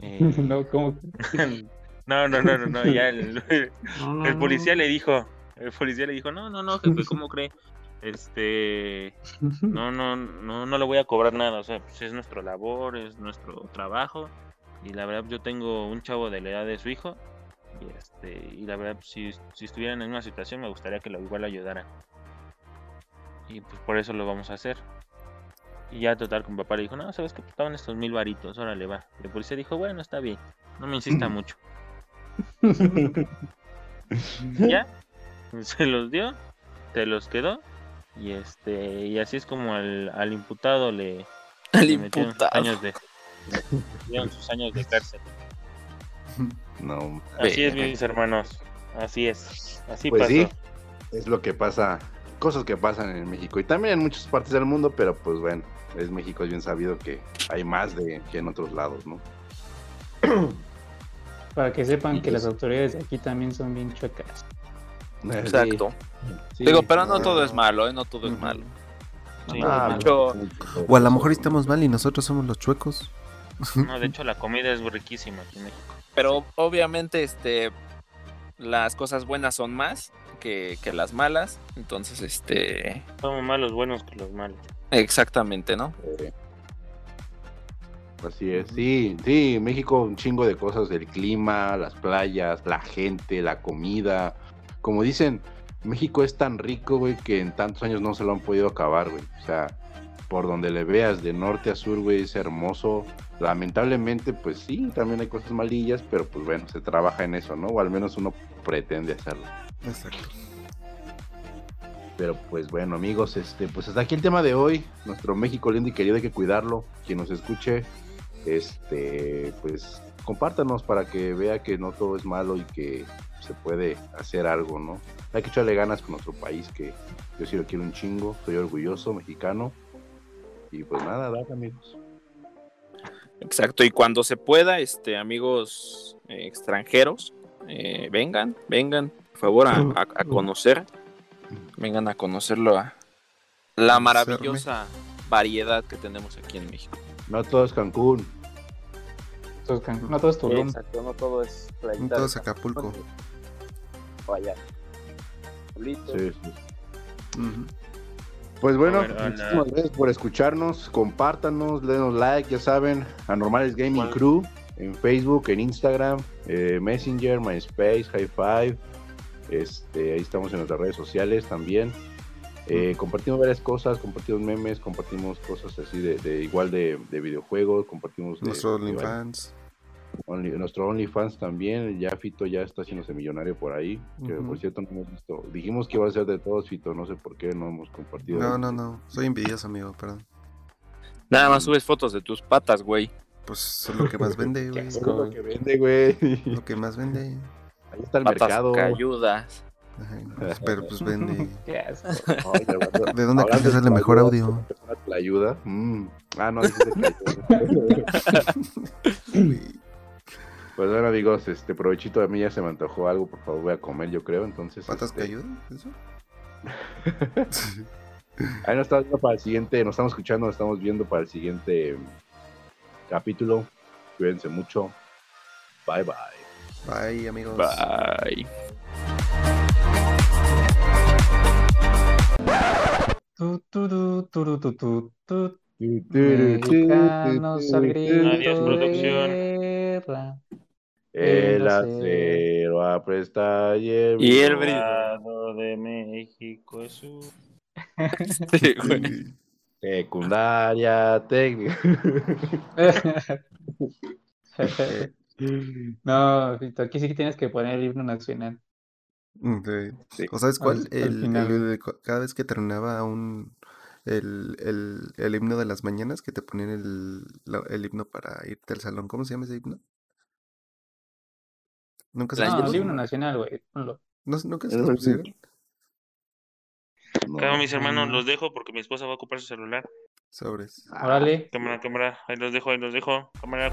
Eh, no, como. no, no, no, no, no, ya el, el policía le dijo, el policía le dijo, no, no, no, jefe, ¿cómo cree? Este, no, no, no, no le voy a cobrar nada, o sea, pues es nuestra labor, es nuestro trabajo, y la verdad yo tengo un chavo de la edad de su hijo, y este, y la verdad si, si estuvieran en una situación me gustaría que lo igual ayudara. Y pues por eso lo vamos a hacer. Y ya total con papá le dijo, no, sabes que estaban estos mil varitos, órale va. Y el policía dijo, bueno, está bien, no me insista mucho. ya, se los dio, se los quedó y este y así es como al, al imputado le, Al le metieron sus años de le sus años de cárcel. No, Así es, mis hermanos. Así es. Así pues pasó. sí, es lo que pasa, cosas que pasan en México y también en muchas partes del mundo, pero pues bueno, es México, es bien sabido que hay más de que en otros lados, ¿no? Para que sepan que pues las autoridades de aquí también son bien chuecas. Exacto. Sí, Digo, pero no todo es malo, ¿eh? No todo es malo. Sí, Ah, O a lo mejor estamos mal y nosotros somos los chuecos. no, de hecho la comida es riquísima aquí en México. Pero obviamente, este, las cosas buenas son más que, que las malas. Entonces, este, Somos más los buenos que los malos. exactamente, ¿no? Eh, Así es, sí, sí, México un chingo de cosas, el clima, las playas, la gente, la comida. Como dicen, México es tan rico, güey, que en tantos años no se lo han podido acabar, güey. O sea, por donde le veas, de norte a sur, güey, es hermoso. Lamentablemente, pues sí, también hay cosas malillas, pero pues bueno, se trabaja en eso, ¿no? O al menos uno pretende hacerlo. Exacto. Pero pues bueno, amigos, este, pues hasta aquí el tema de hoy. Nuestro México lindo y querido hay que cuidarlo. Quien nos escuche, este, pues compártanos para que vea que no todo es malo y que se puede hacer algo, ¿no? Hay que echarle ganas con nuestro país, que yo sí lo quiero un chingo, soy orgulloso mexicano. Y pues nada, dale amigos. Exacto. Y cuando se pueda, este, amigos eh, extranjeros, eh, vengan, vengan, por favor, a, a- a conocer. Vengan a conocerlo a la maravillosa variedad que tenemos aquí en México. No todo es Cancún. No todo es Tulum. Exacto, no todo es En todo es Acapulco. Vaya. Sí. Pues bueno, muchísimas gracias por escucharnos, compártanos, denos like, ya saben, Anormales Gaming Bueno. Crew en Facebook, en Instagram, eh, Messenger, MySpace, High Five, este, ahí estamos en nuestras redes sociales también. Eh, compartimos varias cosas, compartimos memes, compartimos cosas así de, de igual de, de videojuegos, compartimos de- Nuestro de- OnlyFans. Only- nuestro OnlyFans también, ya Fito ya está haciéndose millonario por ahí, que por cierto no hemos visto, dijimos que iba a ser de todos Fito, no sé por qué no hemos compartido. No, no, no. Soy envidioso, amigo, perdón. Nada más subes fotos de tus patas, güey. Pues es lo que más vende, güey. Es lo que vende, güey. Lo que más vende. Ahí está el Patas mercado. cayudas. Ajá, pues, pero pues vende. Qué asco. Ay, de verdad. ¿De dónde crees que sale mejor ayuda, audio? La ayuda. Mm. Ah, no, dijiste. Pues bueno, amigos, este provechito a mí ya se me antojó algo, por favor, voy a comer, yo creo. Entonces, ¿Patas este, que ayudan? ¿Eso? ahí nos estamos viendo para el siguiente, nos estamos escuchando, nos estamos viendo para el siguiente capítulo. Cuídense mucho. Bye bye. Bye, amigos. Bye. Mexicanos al grito Adiós, de guerra. El acero apresta y el, Y el brillo. Estado de México es su... Sí, güey. Secundaria técnica. no, Fito, aquí sí que tienes que poner el himno nacional. Mm, sí. ¿O sabes cuál? Al- El, el cada vez que terminaba un el, el, el himno de las mañanas que te ponían el, el himno para irte al salón. ¿Cómo se llama ese himno? ¿Nunca se No, el himno nacional, güey. ¿No, ¿Nunca se pusieron? No. Claro, mis hermanos, los dejo porque mi esposa va a ocupar su celular. Sobres. Ah, Órale. Cámara, cámara, ahí los dejo, ahí los dejo. Cámara.